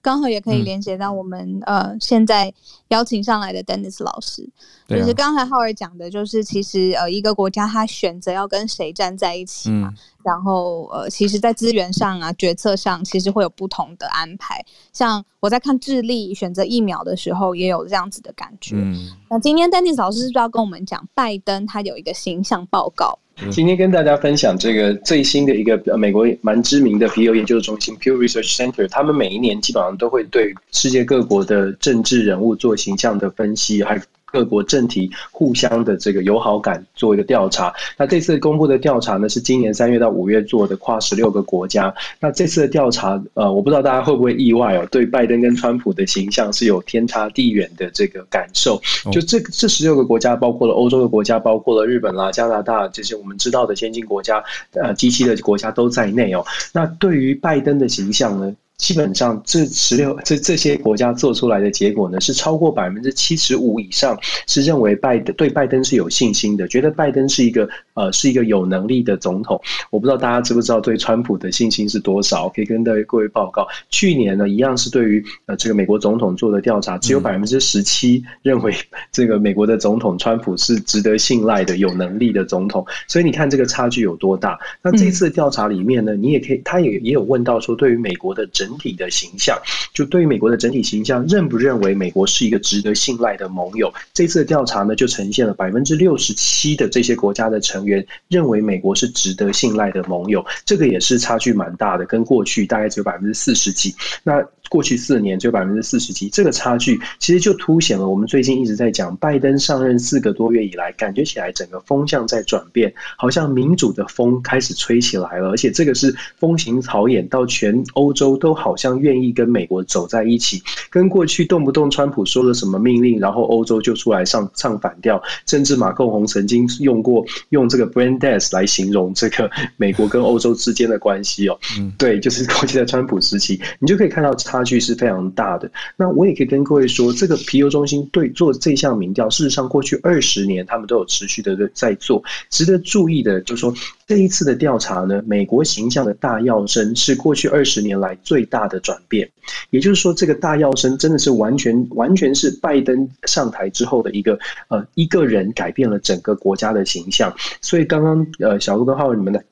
刚好也可以连接到我们、嗯、呃现在邀请上来的 Dennis 老师，啊、就是刚才浩尔讲的，就是其实呃一个国家他选择要跟谁站在一起嘛，嗯、然后呃其实，在资源上啊决策上，其实会有不同的安排。像我在看智利选择疫苗的时候，也有这样子的感觉。嗯、那今天 Dennis 老师是不是要跟我们讲拜登他有一个形象报告？今天跟大家分享这个最新的一个美国蛮知名的皮尤研究中心 Pew Research Center，他们每一年基本上都会对世界各国的政治人物做形象的分析，还。各国政体互相的这个友好感做一个调查。那这次公布的调查呢，是今年三月到五月做的，跨十六个国家。那这次的调查，呃，我不知道大家会不会意外哦，对拜登跟川普的形象是有天差地远的这个感受。就这这十六个国家，包括了欧洲的国家，包括了日本啦、加拿大这些我们知道的先进国家，呃机器的国家都在内哦。那对于拜登的形象呢？基本上这十六这这些国家做出来的结果呢，是超过百分之七十五以上是认为拜登对拜登是有信心的，觉得拜登是一个呃是一个有能力的总统。我不知道大家知不知道对川普的信心是多少？可以跟各位各位报告，去年呢一样是对于呃这个美国总统做的调查，只有百分之十七认为 [laughs] 这个美国的总统川普是值得信赖的、有能力的总统。所以你看这个差距有多大？那这次调查里面呢，你也可以，他也也有问到说，对于美国的整整体的形象，就对于美国的整体形象，认不认为美国是一个值得信赖的盟友？这次的调查呢，就呈现了百分之六十七的这些国家的成员认为美国是值得信赖的盟友，这个也是差距蛮大的，跟过去大概只有百分之四十几。那过去四年只有百分之四十几，这个差距其实就凸显了我们最近一直在讲，拜登上任四个多月以来，感觉起来整个风向在转变，好像民主的风开始吹起来了，而且这个是风行草偃，到全欧洲都好像愿意跟美国走在一起，跟过去动不动川普说了什么命令，然后欧洲就出来上唱反调，甚至马克宏曾经用过用这个 brain death 来形容这个美国跟欧洲之间的关系哦，嗯，对，就是过去在川普时期，你就可以看到差差距是非常大的。那我也可以跟各位说，这个皮尤中心对做这项民调，事实上过去二十年他们都有持续的在做。值得注意的就是说，这一次的调查呢，美国形象的大跃升是过去二十年来最大的转变。也就是说，这个大跃升真的是完全完全是拜登上台之后的一个呃一个人改变了整个国家的形象。所以刚刚呃小鹿跟浩文你们的。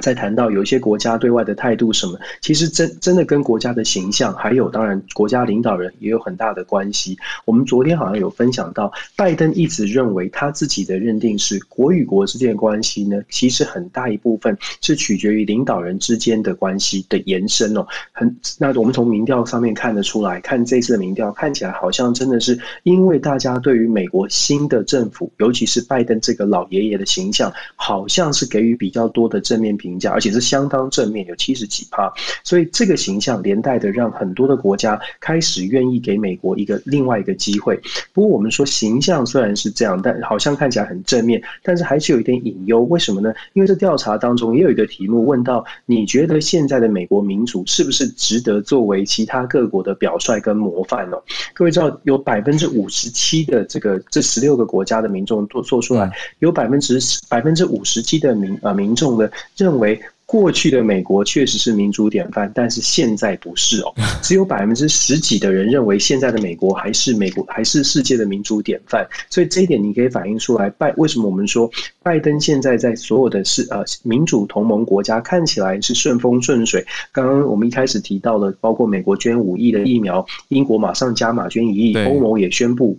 在谈到有一些国家对外的态度什么，其实真真的跟国家的形象，还有当然国家领导人也有很大的关系。我们昨天好像有分享到，拜登一直认为他自己的认定是国与国之间的关系呢，其实很大一部分是取决于领导人之间的关系的延伸哦。很那我们从民调上面看得出来，看这次的民调看起来好像真的是因为大家对于美国新的政府，尤其是拜登这个老爷爷的形象，好像是给予比较多的正面评价，而且是相当正面，有七十几趴，所以这个形象连带的让很多的国家开始愿意给美国一个另外一个机会。不过我们说形象虽然是这样，但好像看起来很正面，但是还是有一点隐忧。为什么呢？因为这调查当中也有一个题目问到：你觉得现在的美国民主是不是值得作为其他各国的表率跟模范呢？各位知道，有百分之五十七的这个这十六个国家的民众做做出来，有百分之百分之五十七的民呃民众呢认为过去的美国确实是民主典范，但是现在不是哦。[laughs] 只有百分之十几的人认为现在的美国还是美国还是世界的民主典范。所以这一点你可以反映出来，拜为什么我们说拜登现在在所有的是呃民主同盟国家看起来是顺风顺水。刚刚我们一开始提到了，包括美国捐五亿的疫苗，英国马上加码捐一亿，欧盟也宣布。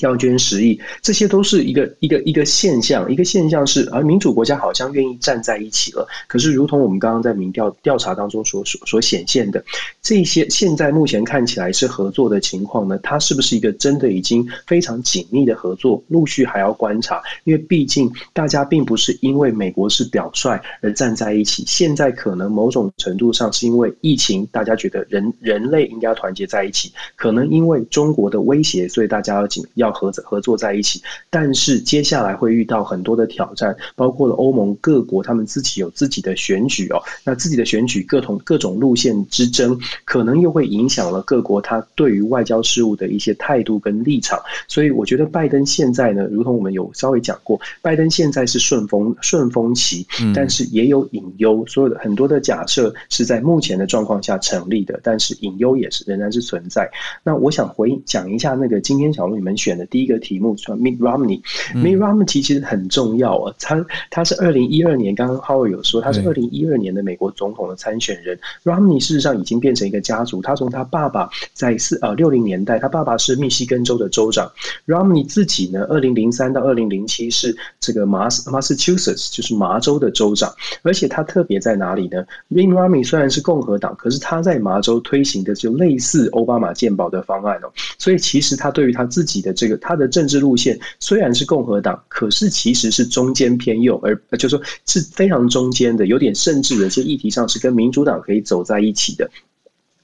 要捐十亿，这些都是一个一个一个现象。一个现象是，而民主国家好像愿意站在一起了。可是，如同我们刚刚在民调调查当中所所所显现的，这些现在目前看起来是合作的情况呢，它是不是一个真的已经非常紧密的合作？陆续还要观察，因为毕竟大家并不是因为美国是表率而站在一起。现在可能某种程度上是因为疫情，大家觉得人人类应该团结在一起。可能因为中国的威胁，所以大家要紧要。要合作合作在一起，但是接下来会遇到很多的挑战，包括了欧盟各国，他们自己有自己的选举哦，那自己的选举各同各种路线之争，可能又会影响了各国他对于外交事务的一些态度跟立场。所以我觉得拜登现在呢，如同我们有稍微讲过，拜登现在是顺风顺风期，但是也有隐忧。所有的很多的假设是在目前的状况下成立的，但是隐忧也是仍然是存在。那我想回讲一下那个今天小路你们选。的第一个题目说 Mitt Romney，Mitt Romney 其实很重要啊，他他是二零一二年，刚刚 Howard 有说他是二零一二年的美国总统的参选人。Romney 事实上已经变成一个家族，他从他爸爸在四呃六零年代，他爸爸是密西根州的州长，Romney 自己呢，二零零三到二零零七是这个马 Massachusetts 就是麻州的州长，而且他特别在哪里呢？Mitt Romney 虽然是共和党，可是他在麻州推行的就类似奥巴马健保的方案哦，所以其实他对于他自己的这个这个他的政治路线虽然是共和党，可是其实是中间偏右，而就说是非常中间的，有点甚至有些议题上是跟民主党可以走在一起的。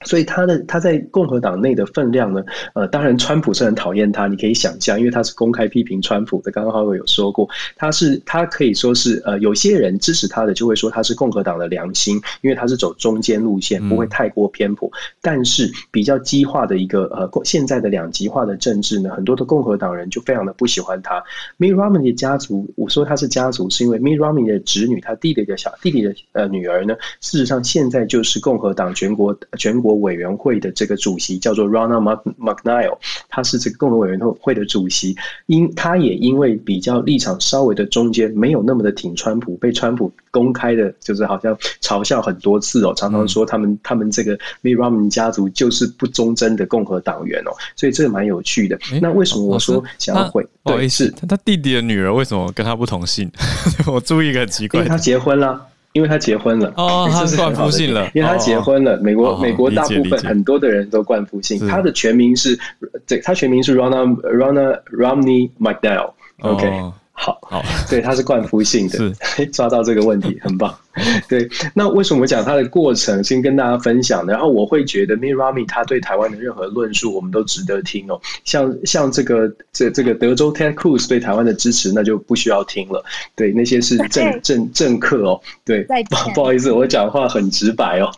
所以他的他在共和党内的分量呢，呃，当然川普是很讨厌他，你可以想象，因为他是公开批评川普的。刚刚浩哥有说过，他是他可以说是呃，有些人支持他的就会说他是共和党的良心，因为他是走中间路线，不会太过偏颇。但是比较激化的一个呃，现在的两极化的政治呢，很多的共和党人就非常的不喜欢他。Mitt Romney 的家族，我说他是家族，是因为 Mitt Romney 的侄女，他弟弟的小弟弟的呃女儿呢，事实上现在就是共和党全国全国。委员会的这个主席叫做 Ronna McNeil，他是这个共和委员会的主席，因他也因为比较立场稍微的中间，没有那么的挺川普，被川普公开的，就是好像嘲笑很多次哦，常常说他们、嗯、他们这个 Mitt Romney 家族就是不忠贞的共和党员哦，所以这个蛮有趣的。那为什么我说想要回？对，是他弟弟的女儿为什么跟他不同姓？[laughs] 我注意一个很奇怪，因为他结婚了。因为他结婚了哦，[laughs] 他是冠夫姓了。因为他结婚了，美国美国大部分很多的人都冠夫姓。他的全名是，对，他全名是 Ronna Ronna Romney McNeil，OK。好，好，对，他是灌夫性的，是抓到这个问题，很棒。对，那为什么我讲他的过程，先跟大家分享的。然后我会觉得 Romney 他对台湾的任何论述，我们都值得听哦。像像这个这这个德州 Ted Cruz 对台湾的支持，那就不需要听了。对，那些是政政政客哦。对，不不好意思，我讲话很直白哦。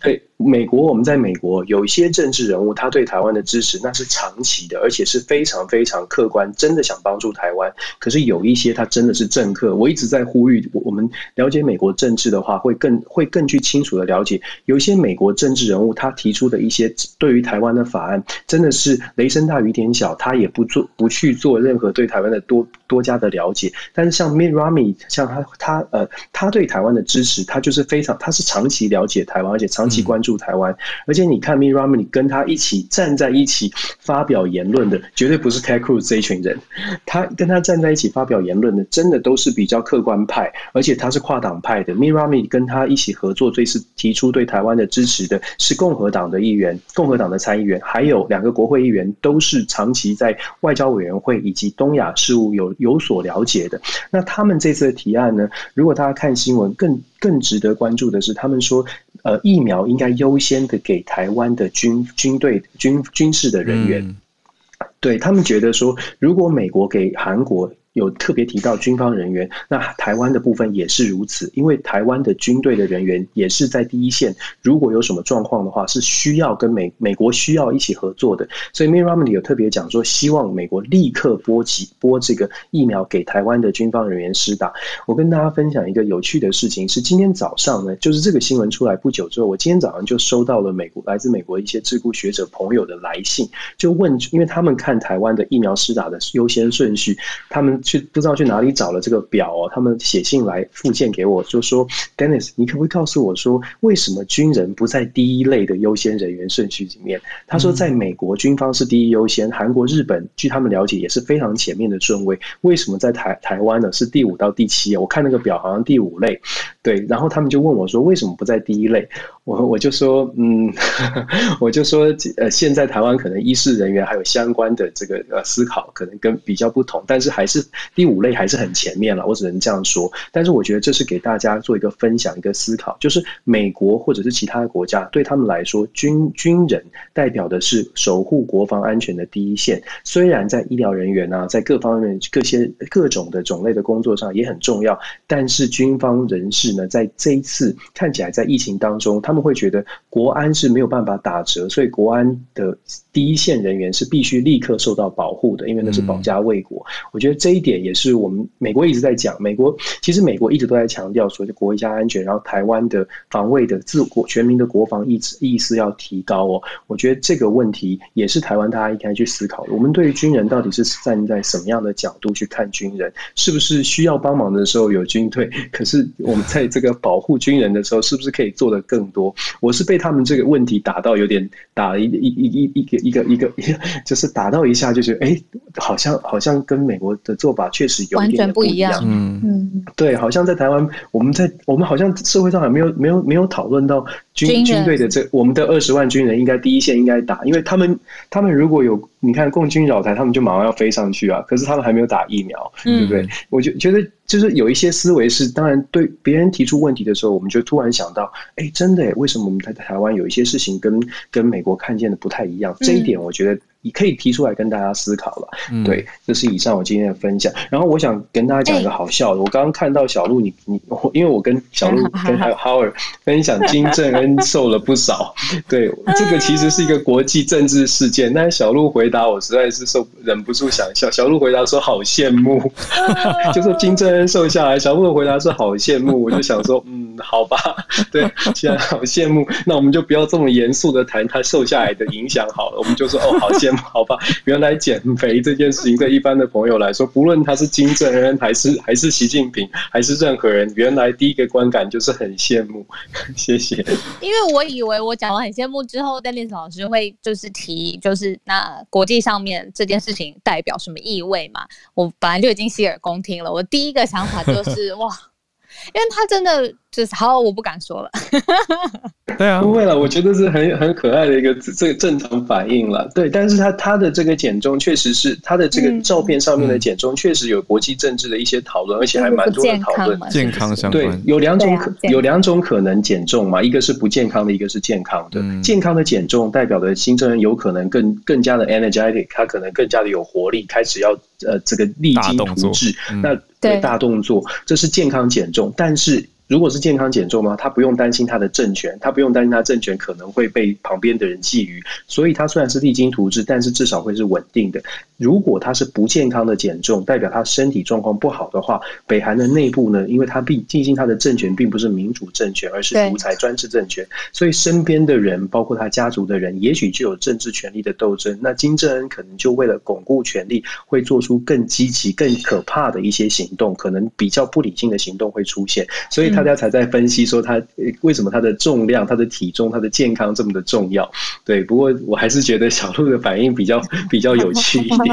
对。美国，我们在美国有一些政治人物，他对台湾的支持那是长期的，而且是非常非常客观，真的想帮助台湾。可是有一些他真的是政客，我一直在呼吁，我们了解美国政治的话，会更会更去清楚的了解，有一些美国政治人物他提出的一些对于台湾的法案，真的是雷声大雨点小，他也不做不去做任何对台湾的多多加的了解。但是像 Mitt Romney，像他他呃，他对台湾的支持，他就是非常，他是长期了解台湾，而且长期关注。驻台湾，而且你看 m i r a m n 跟他一起站在一起发表言论的，绝对不是 Ted Cruz 这一群人。他跟他站在一起发表言论的，真的都是比较客观派，而且他是跨党派的。m i r a m n 跟他一起合作，这次提出对台湾的支持的是共和党的议员，共和党的参议员，还有两个国会议员，都是长期在外交委员会以及东亚事务有有所了解的。那他们这次的提案呢？如果大家看新闻，更更值得关注的是，他们说。呃，疫苗应该优先的给台湾的军军队军军事的人员，嗯、对他们觉得说，如果美国给韩国。有特别提到军方人员，那台湾的部分也是如此，因为台湾的军队的人员也是在第一线，如果有什么状况的话，是需要跟美美国需要一起合作的。所以，Min Romney 有特别讲说，希望美国立刻拨给拨这个疫苗给台湾的军方人员施打。我跟大家分享一个有趣的事情，是今天早上呢，就是这个新闻出来不久之后，我今天早上就收到了美国来自美国一些智库学者朋友的来信，就问，因为他们看台湾的疫苗施打的优先顺序，他们。去不知道去哪里找了这个表哦，他们写信来附件给我，就说 Dennis，你可不可以告诉我说，为什么军人不在第一类的优先人员顺序里面？他说，在美国军方是第一优先，韩国、日本据他们了解也是非常前面的顺位，为什么在台台湾呢是第五到第七？我看那个表好像第五类，对，然后他们就问我说，为什么不在第一类？我我就说，嗯，[laughs] 我就说，呃，现在台湾可能医事人员还有相关的这个呃思考，可能跟比较不同，但是还是第五类还是很前面了，我只能这样说。但是我觉得这是给大家做一个分享，一个思考，就是美国或者是其他的国家对他们来说，军军人代表的是守护国防安全的第一线。虽然在医疗人员啊，在各方面各些各种的种类的工作上也很重要，但是军方人士呢，在这一次看起来在疫情当中，他们。他们会觉得国安是没有办法打折，所以国安的第一线人员是必须立刻受到保护的，因为那是保家卫国。我觉得这一点也是我们美国一直在讲。美国其实美国一直都在强调说，就国家安全，然后台湾的防卫的自国全民的国防意志意识要提高哦。我觉得这个问题也是台湾大家应该去思考的。我们对于军人到底是站在什么样的角度去看军人？是不是需要帮忙的时候有军队？可是我们在这个保护军人的时候，是不是可以做的更多？我是被他们这个问题打到有点打了一一一一一个一个一个一个，[laughs] 就是打到一下就觉得，哎，好像好像跟美国的做法确实有一点点不一样。嗯。嗯，对，好像在台湾，我们在我们好像社会上还没有没有没有讨论到军军队的这我们的二十万军人应该第一线应该打，因为他们他们如果有你看共军扰台，他们就马上要飞上去啊，可是他们还没有打疫苗，对不对？我就觉得。就是有一些思维是，当然对别人提出问题的时候，我们就突然想到，哎，真的，为什么我们在台湾有一些事情跟跟美国看见的不太一样？这一点我觉得。你可以提出来跟大家思考了，嗯、对，这是以上我今天的分享。然后我想跟大家讲一个好笑的，欸、我刚刚看到小鹿，你你，因为我跟小鹿 [laughs] 跟还有 Howard 分享金正恩瘦了不少，对，[laughs] 这个其实是一个国际政治事件。但是小鹿回答我实在是受忍不住想笑。小鹿回答说好羡慕，[laughs] 就说金正恩瘦下来。小鹿的回答说好羡慕，我就想说嗯，好吧，对，既然好羡慕，那我们就不要这么严肃的谈他瘦下来的影响好了，我们就说哦，好羡慕。好吧，原来减肥这件事情对一般的朋友来说，不论他是金正恩还是还是习近平还是任何人，原来第一个观感就是很羡慕。[laughs] 谢谢。因为我以为我讲完很羡慕之后，Dennis 老师会就是提，就是那国际上面这件事情代表什么意味嘛？我本来就已经洗耳恭听了，我第一个想法就是 [laughs] 哇，因为他真的。就是好，我不敢说了。对啊，不会了，我觉得是很很可爱的一个这个正常反应了。对，但是他他的这个减重确实是他的这个照片上面的减重确实有国际政治的一些讨论，而且还蛮多的讨论。健康相关。对，有两种可有两种可能减重嘛，一个是不健康的，一个是健康的。健康的减重代表的新生人有可能更更加的 energetic，他可能更加的有活力，开始要呃这个励精图治。那对大动作，这是健康减重，但是。如果是健康减重吗？他不用担心他的政权，他不用担心他政权可能会被旁边的人觊觎，所以他虽然是励精图治，但是至少会是稳定的。如果他是不健康的减重，代表他身体状况不好的话，北韩的内部呢，因为他毕毕竟他的政权并不是民主政权，而是独裁专制政权，所以身边的人，包括他家族的人，也许就有政治权力的斗争。那金正恩可能就为了巩固权力，会做出更积极、更可怕的一些行动，可能比较不理性的行动会出现，所以。大家才在分析说他为什么他的重量、他的体重、他的健康这么的重要。对，不过我还是觉得小鹿的反应比较比较有趣一点。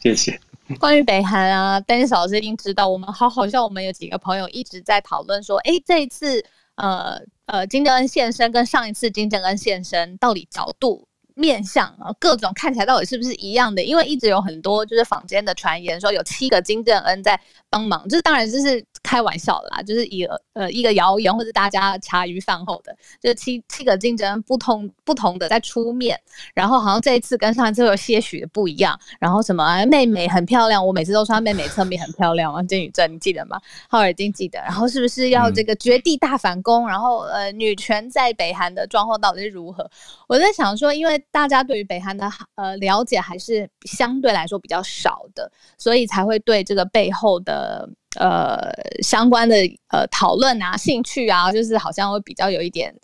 谢谢。关于北韩啊，Dennis 老师一定知道，我们好好像我们有几个朋友一直在讨论说，哎，这一次呃呃金正恩现身跟上一次金正恩现身到底角度。面相啊，各种看起来到底是不是一样的？因为一直有很多就是坊间的传言说有七个金正恩在帮忙，这当然就是开玩笑啦，就是一呃一个谣言或者大家茶余饭后的，就是七七个金正恩不同不同的在出面，然后好像这一次跟上一次有些许的不一样，然后什么、啊、妹妹很漂亮，我每次都说她妹妹侧面很漂亮啊，金宇镇你记得吗？浩尔已经记得，然后是不是要这个绝地大反攻？嗯、然后呃女权在北韩的状况到底是如何？我在想说，因为大家对于北韩的呃了解还是相对来说比较少的，所以才会对这个背后的呃相关的呃讨论啊、兴趣啊，就是好像会比较有一点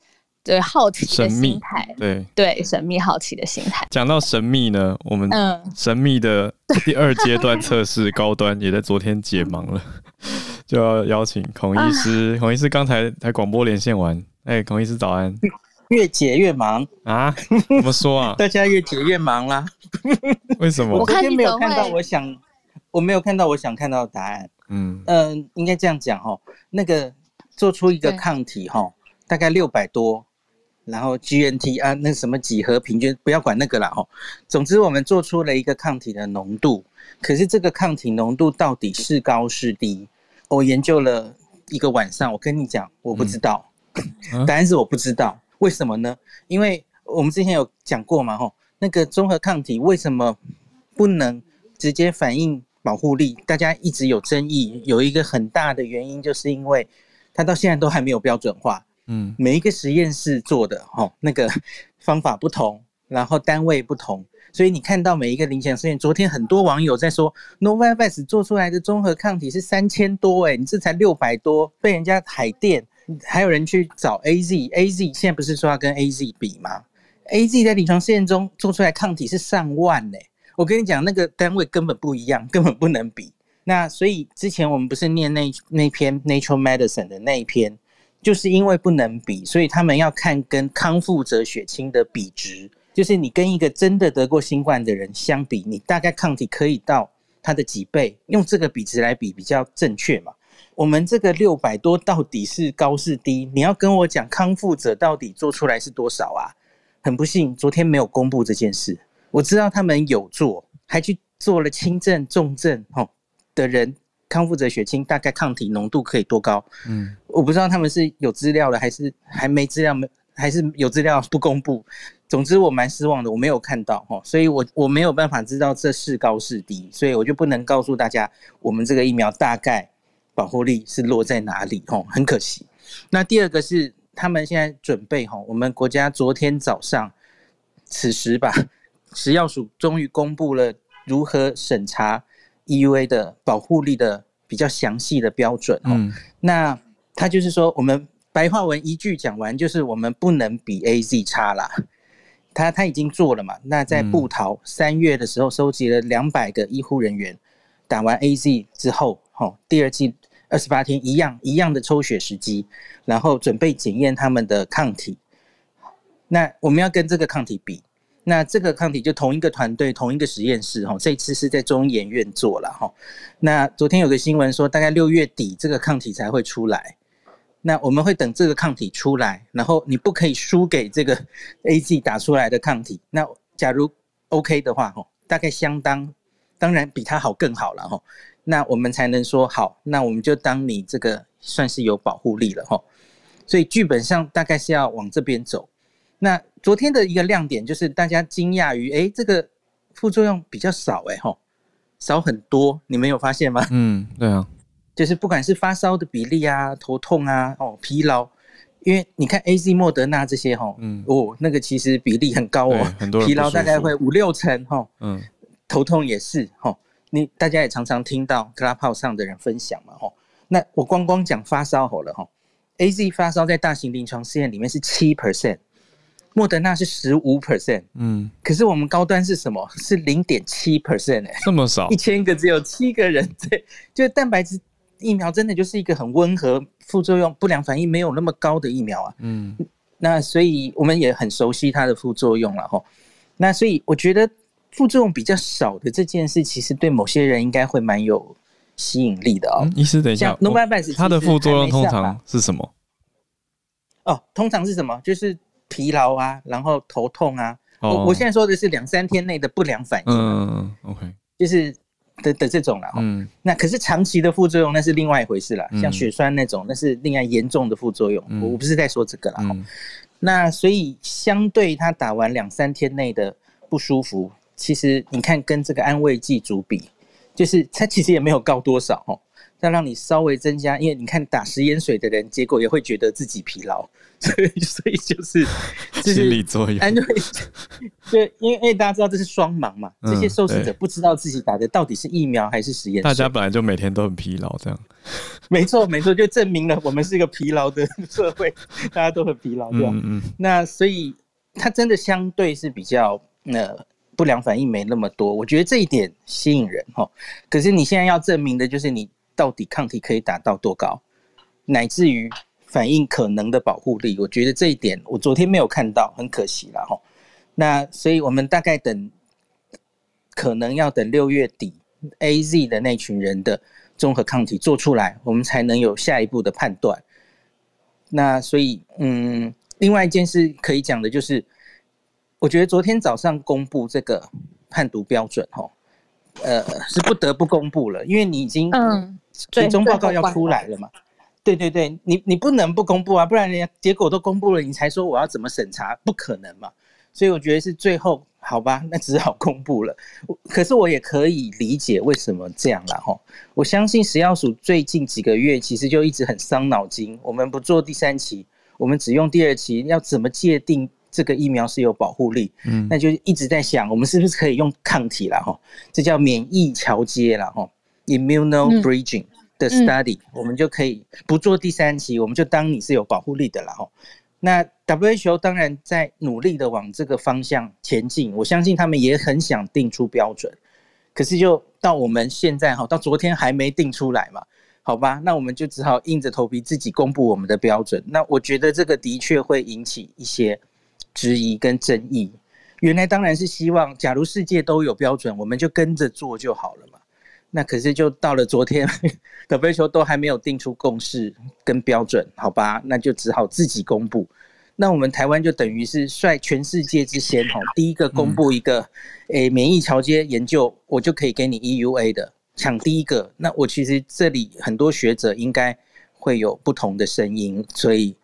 对好奇的心态，对对神秘好奇的心态。讲到神秘呢，我们神秘的第二阶段测试高端也在昨天解盲了，[laughs] 就要邀请孔医师。啊、孔医师刚才才广播连线完，哎、欸，孔医师早安。[laughs] 越解越忙啊？怎么说啊？[laughs] 大家越解越忙啦。[laughs] 为什么？我今天没有看到我想，我没有看到我想看到的答案。嗯嗯、呃，应该这样讲哦，那个做出一个抗体哈，大概六百多，然后 GNT 啊，那什么几何平均，不要管那个了哈。总之，我们做出了一个抗体的浓度，可是这个抗体浓度到底是高是低？我研究了一个晚上，我跟你讲，我不知道，嗯啊、答案是我不知道。为什么呢？因为我们之前有讲过嘛，吼，那个综合抗体为什么不能直接反映保护力？大家一直有争议，有一个很大的原因，就是因为它到现在都还没有标准化。嗯，每一个实验室做的，吼，那个方法不同，然后单位不同，所以你看到每一个临床试验，昨天很多网友在说，Novavax 做出来的综合抗体是三千多，诶，你这才六百多，被人家海淀。还有人去找 AZ，AZ 现在不是说要跟 AZ 比吗？AZ 在临床试验中做出来抗体是上万呢。我跟你讲，那个单位根本不一样，根本不能比。那所以之前我们不是念那那篇 Nature Medicine 的那一篇，就是因为不能比，所以他们要看跟康复者血清的比值，就是你跟一个真的得过新冠的人相比，你大概抗体可以到他的几倍，用这个比值来比比较正确嘛。我们这个六百多到底是高是低？你要跟我讲康复者到底做出来是多少啊？很不幸，昨天没有公布这件事。我知道他们有做，还去做了轻症、重症哦的人康复者血清大概抗体浓度可以多高？嗯，我不知道他们是有资料的还是还没资料没，还是有资料不公布。总之我蛮失望的，我没有看到哦，所以我我没有办法知道这是高是低，所以我就不能告诉大家我们这个疫苗大概。保护力是落在哪里？吼，很可惜。那第二个是他们现在准备吼，我们国家昨天早上此时吧，[laughs] 食药署终于公布了如何审查 EUA 的保护力的比较详细的标准。嗯，那他就是说，我们白话文一句讲完，就是我们不能比 AZ 差啦。他他已经做了嘛？那在布桃三月的时候，收集了两百个医护人员打完 AZ 之后，吼，第二剂。二十八天一样一样的抽血时机，然后准备检验他们的抗体。那我们要跟这个抗体比，那这个抗体就同一个团队、同一个实验室哈，这次是在中研院做了哈。那昨天有个新闻说，大概六月底这个抗体才会出来。那我们会等这个抗体出来，然后你不可以输给这个 [laughs] A G 打出来的抗体。那假如 OK 的话哈，大概相当，当然比它好更好了哈。那我们才能说好，那我们就当你这个算是有保护力了哈。所以剧本上大概是要往这边走。那昨天的一个亮点就是大家惊讶于，哎，这个副作用比较少，哎齁，少很多。你们有发现吗？嗯，对啊，就是不管是发烧的比例啊、头痛啊、哦疲劳，因为你看 AZ、莫德纳这些哈，嗯，哦，那个其实比例很高哦，很多疲劳大概会五六成哈，嗯，头痛也是齁。你大家也常常听到 Clubhouse 上的人分享嘛，吼，那我光光讲发烧好了，吼，AZ 发烧在大型临床试验里面是七 percent，莫德纳是十五 percent，嗯，可是我们高端是什么？是零点七 percent 哎，这么少，[laughs] 一千个只有七个人，[laughs] 对，就蛋白质疫苗真的就是一个很温和，副作用不良反应没有那么高的疫苗啊，嗯，那所以我们也很熟悉它的副作用了，吼，那所以我觉得。副作用比较少的这件事，其实对某些人应该会蛮有吸引力的哦。嗯、医师，等一下它的副作用通常是什么？哦，通常是什么？就是疲劳啊，然后头痛啊。哦、我我现在说的是两三天内的不良反应。嗯，OK，就是的的这种了。嗯，那可是长期的副作用那是另外一回事了，嗯、像血栓那种那是另外严重的副作用。嗯、我不是在说这个了。嗯、那所以相对他打完两三天内的不舒服。其实你看，跟这个安慰剂组比，就是它其实也没有高多少哦。要让你稍微增加，因为你看打食盐水的人，结果也会觉得自己疲劳，[laughs] 所以所以就是心理作用。对，因为因为大家知道这是双盲嘛，这些受试者不知道自己打的到底是疫苗还是食盐水。大家本来就每天都很疲劳，这样。没错没错，就证明了我们是一个疲劳的社会，大家都很疲劳，对吧？嗯嗯。那所以它真的相对是比较呃。不良反应没那么多，我觉得这一点吸引人哈。可是你现在要证明的就是你到底抗体可以达到多高，乃至于反应可能的保护力，我觉得这一点我昨天没有看到，很可惜了哈。那所以我们大概等，可能要等六月底 AZ 的那群人的综合抗体做出来，我们才能有下一步的判断。那所以嗯，另外一件事可以讲的就是。我觉得昨天早上公布这个判读标准，哈，呃，是不得不公布了，因为你已经嗯，最终报告要出来了嘛。对对对，你你不能不公布啊，不然人家结果都公布了，你才说我要怎么审查，不可能嘛。所以我觉得是最后好吧，那只好公布了。可是我也可以理解为什么这样了哈。我相信食药署最近几个月其实就一直很伤脑筋，我们不做第三期，我们只用第二期，要怎么界定？这个疫苗是有保护力，嗯，那就一直在想，我们是不是可以用抗体了哈？这叫免疫桥接了哈，immunobridging 的 study，我们就可以不做第三期，我们就当你是有保护力的了哈。那 WHO 当然在努力的往这个方向前进，我相信他们也很想定出标准，可是就到我们现在哈，到昨天还没定出来嘛，好吧？那我们就只好硬着头皮自己公布我们的标准。那我觉得这个的确会引起一些。质疑跟争议，原来当然是希望，假如世界都有标准，我们就跟着做就好了嘛。那可是就到了昨天，[laughs] WHO 都还没有定出共识跟标准，好吧？那就只好自己公布。那我们台湾就等于是率全世界之先吼，第一个公布一个诶、免疫桥接研究，我就可以给你 EUA 的抢第一个。那我其实这里很多学者应该会有不同的声音，所以。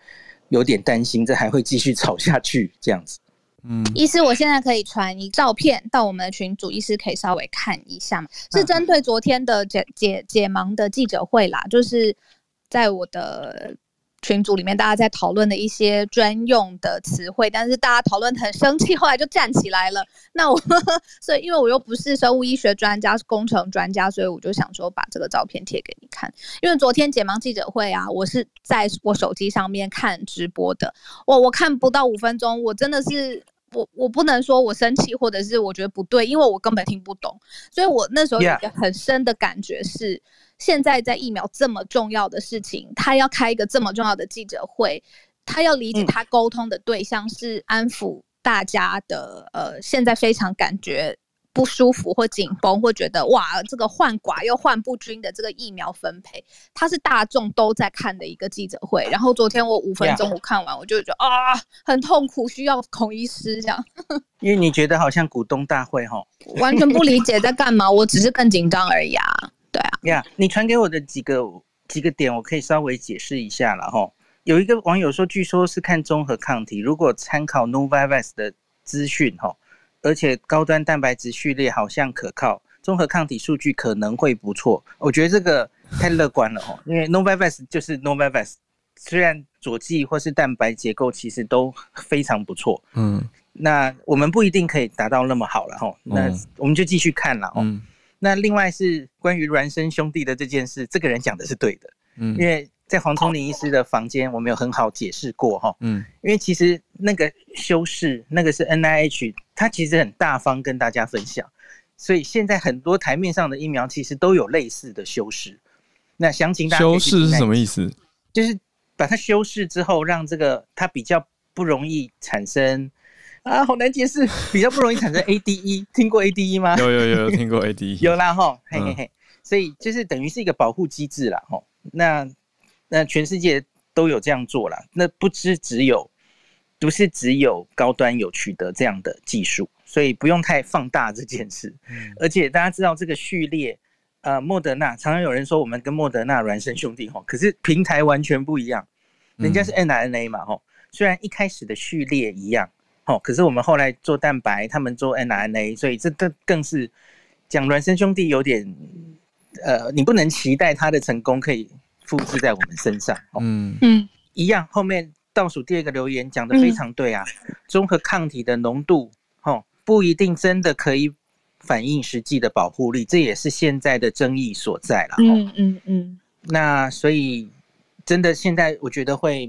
有点担心，这还会继续吵下去这样子。嗯，医师，我现在可以传一照片到我们的群组，医师可以稍微看一下吗？是针对昨天的解解解盲的记者会啦，就是在我的。群组里面大家在讨论的一些专用的词汇，但是大家讨论很生气，[laughs] 后来就站起来了。那我呵呵所以因为我又不是生物医学专家，是工程专家，所以我就想说把这个照片贴给你看。因为昨天解盲记者会啊，我是在我手机上面看直播的，我我看不到五分钟，我真的是我我不能说我生气，或者是我觉得不对，因为我根本听不懂。所以我那时候有一个很深的感觉是。现在在疫苗这么重要的事情，他要开一个这么重要的记者会，他要理解他沟通的对象是安抚大家的，呃，现在非常感觉不舒服或紧绷，或觉得哇，这个患寡又患不均的这个疫苗分配，它是大众都在看的一个记者会。然后昨天我五分钟我看完，我就觉得啊，很痛苦，需要孔医师这样。[laughs] 因为你觉得好像股东大会哈，完全不理解在干嘛，我只是更紧张而已啊。对啊，呀，yeah, 你传给我的几个几个点，我可以稍微解释一下了哈。有一个网友说，据说是看综合抗体，如果参考 Novavax 的资讯哈，而且高端蛋白质序列好像可靠，综合抗体数据可能会不错。我觉得这个太乐观了哦，因为 Novavax 就是 Novavax，虽然佐剂或是蛋白结构其实都非常不错，嗯，那我们不一定可以达到那么好了哦。那我们就继续看了哦。嗯那另外是关于孪生兄弟的这件事，这个人讲的是对的，嗯，因为在黄瑽宁医师的房间，我们有很好解释过哈，嗯，因为其实那个修饰，那个是 NIH，它其实很大方跟大家分享，所以现在很多台面上的疫苗其实都有类似的修饰。那详情大家修饰是什么意思？就是把它修饰之后，让这个它比较不容易产生。啊，好难解释，比较不容易产生 ADE，听过 ADE 吗？有有有有 [laughs] 听过 ADE，有啦哈，嘿嘿嘿，所以就是等于是一个保护机制啦哈。那那全世界都有这样做了，那不知只有，不是只有高端有取得这样的技术，所以不用太放大这件事。嗯，而且大家知道这个序列，呃，莫德纳常常有人说我们跟莫德纳孪生兄弟哈，可是平台完全不一样，人家是 mRNA 嘛哈，虽然一开始的序列一样。哦，可是我们后来做蛋白，他们做 mRNA，所以这更更是讲孪生兄弟有点呃，你不能期待他的成功可以复制在我们身上。嗯嗯，一样。后面倒数第二个留言讲的非常对啊，综合抗体的浓度，哦，不一定真的可以反映实际的保护力，这也是现在的争议所在了。嗯嗯嗯。那所以真的现在我觉得会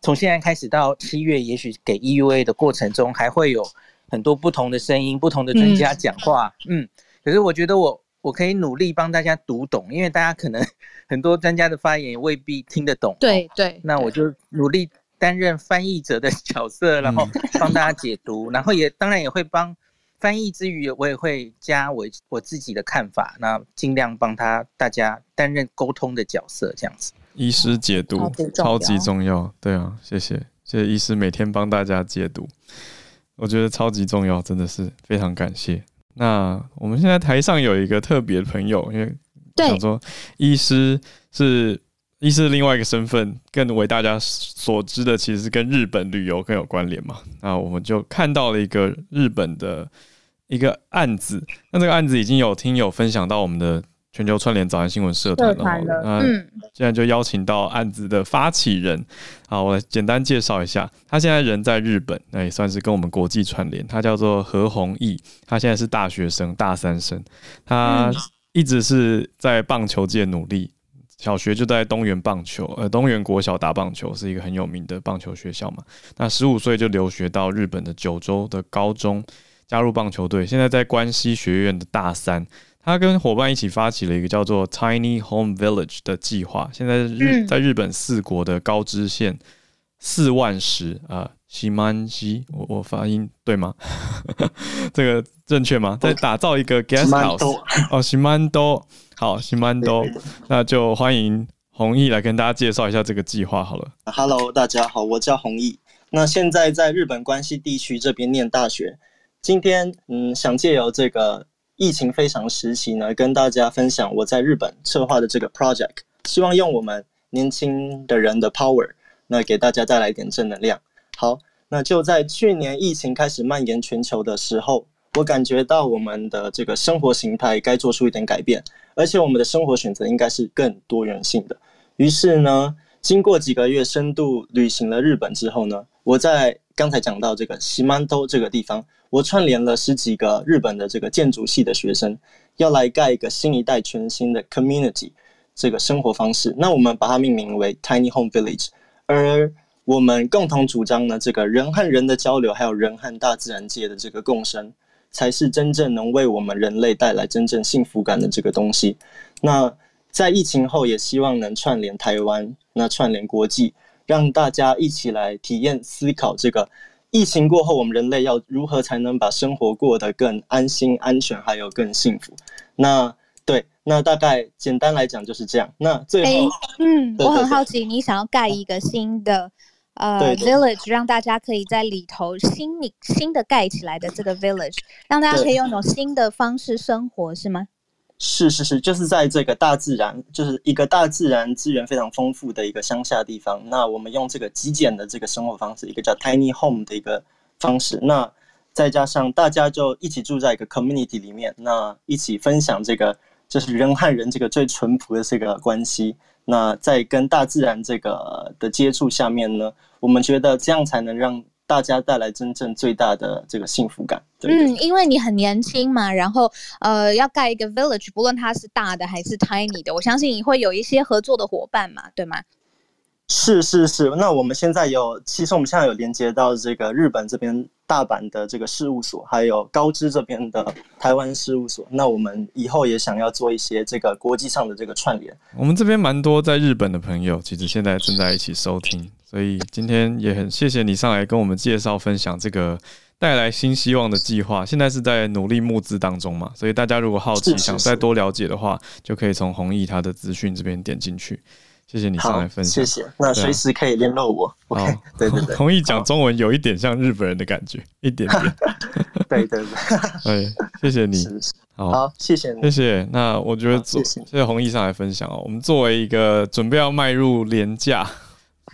从现在开始到七月，也许给 EUA 的过程中，还会有很多不同的声音、不同的专家讲话。嗯，嗯，可是我觉得我。我可以努力帮大家读懂，因为大家可能 [laughs] 很多专家的发言也未必听得懂。对对，那我就努力担任翻译者的角色，然后帮大家解读，然后也当然也会帮翻译之余，我也会加我我自己的看法，那尽量帮他大家担任沟通的角色，这样子。医师解读超级重要，对啊，谢谢谢谢医师每天帮大家解读，我觉得超级重要，真的是非常感谢。那我们现在台上有一个特别的朋友，因为想说医师是医师的另外一个身份，更为大家所知的，其实是跟日本旅游更有关联嘛。那我们就看到了一个日本的一个案子，那这个案子已经有听友分享到我们的。全球串联早安新闻社团了，嗯，现在就邀请到案子的发起人，好，我来简单介绍一下，他现在人在日本，那也算是跟我们国际串联，他叫做何弘毅，他现在是大学生，大三生，他一直是在棒球界努力，小学就在东元棒球，呃，东元国小打棒球，是一个很有名的棒球学校嘛，那十五岁就留学到日本的九州的高中，加入棒球队，现在在关西学院的大三。他跟伙伴一起发起了一个叫做 Tiny Home Village 的计划，现在日在日本四国的高知县四万十啊，西曼西，我我发音对吗？[laughs] 这个正确吗？在打造一个 guest house 哦，西曼多，好，西曼多，那就欢迎弘毅来跟大家介绍一下这个计划好了。Hello，大家好，我叫弘毅，那现在在日本关西地区这边念大学，今天嗯，想借由这个。疫情非常时期呢，跟大家分享我在日本策划的这个 project，希望用我们年轻的人的 power，那给大家带来一点正能量。好，那就在去年疫情开始蔓延全球的时候，我感觉到我们的这个生活形态该做出一点改变，而且我们的生活选择应该是更多元性的。于是呢，经过几个月深度旅行了日本之后呢，我在刚才讲到这个西曼都这个地方。我串联了十几个日本的这个建筑系的学生，要来盖一个新一代全新的 community 这个生活方式。那我们把它命名为 Tiny Home Village。而我们共同主张呢，这个人和人的交流，还有人和大自然界的这个共生，才是真正能为我们人类带来真正幸福感的这个东西。那在疫情后，也希望能串联台湾，那串联国际，让大家一起来体验、思考这个。疫情过后，我们人类要如何才能把生活过得更安心、安全，还有更幸福？那对，那大概简单来讲就是这样。那最后，欸、嗯，我很好奇，你想要盖一个新的呃 village，让大家可以在里头新你新的盖起来的这个 village，让大家可以用一种新的方式生活，是吗？是是是，就是在这个大自然，就是一个大自然资源非常丰富的一个乡下地方。那我们用这个极简的这个生活方式，一个叫 tiny home 的一个方式。那再加上大家就一起住在一个 community 里面，那一起分享这个就是人和人这个最淳朴的这个关系。那在跟大自然这个的接触下面呢，我们觉得这样才能让。大家带来真正最大的这个幸福感。嗯，因为你很年轻嘛，然后呃，要盖一个 village，不论它是大的还是 tiny 的，我相信你会有一些合作的伙伴嘛，对吗？是是是，那我们现在有，其实我们现在有连接到这个日本这边大阪的这个事务所，还有高知这边的台湾事务所。那我们以后也想要做一些这个国际上的这个串联。我们这边蛮多在日本的朋友，其实现在正在一起收听。所以今天也很谢谢你上来跟我们介绍分享这个带来新希望的计划。现在是在努力募资当中嘛，所以大家如果好奇想再多了解的话，就可以从弘毅他的资讯这边点进去。谢谢你上来分享，谢谢。那随时可以联络我。OK，，对 [laughs] 对对。弘毅讲中文有一点像日本人的感觉，一点点。对对 [laughs] 对。[laughs] 哎，谢谢你。好，好，谢谢你，谢谢。那我觉得谢谢谢谢弘毅上来分享哦。我们作为一个准备要迈入连假。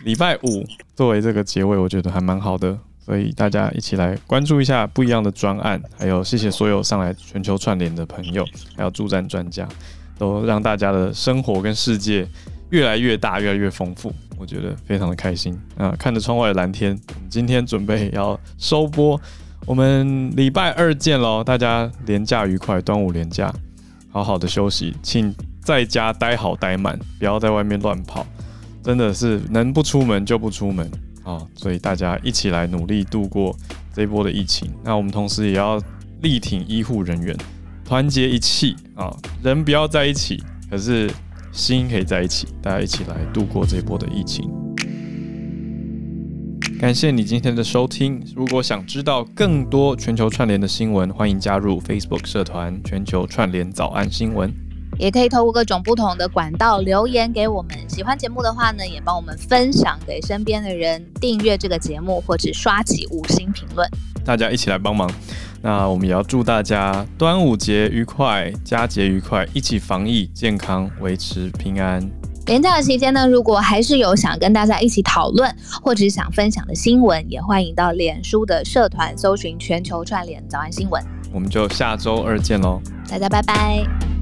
礼拜五作为这个结尾，我觉得还蛮好的，所以大家一起来关注一下不一样的专案，还有谢谢所有上来全球串联的朋友，还有助战专家。都让大家的生活跟世界越来越大，越来越丰富。我觉得非常的开心啊！看着窗外的蓝天，我们今天准备要收播，我们礼拜二见喽！大家连假愉快，端午连假，好好的休息，请在家待好待满，不要在外面乱跑，真的是能不出门就不出门啊！所以大家一起来努力度过这波的疫情。那我们同时也要力挺医护人员，团结一气啊！人不要在一起，可是。心可以在一起，大家一起来度过这一波的疫情。感谢你今天的收听。如果想知道更多全球串联的新闻，欢迎加入 Facebook 社团“全球串联早安新闻”。也可以透过各种不同的管道留言给我们。喜欢节目的话呢，也帮我们分享给身边的人，订阅这个节目，或者刷起五星评论。大家一起来帮忙。那我们也要祝大家端午节愉快，佳节愉快，一起防疫健康，维持平安。连假的期间呢，如果还是有想跟大家一起讨论，或者是想分享的新闻，也欢迎到脸书的社团搜寻“全球串联早安新闻”。我们就下周二见喽，大家拜拜。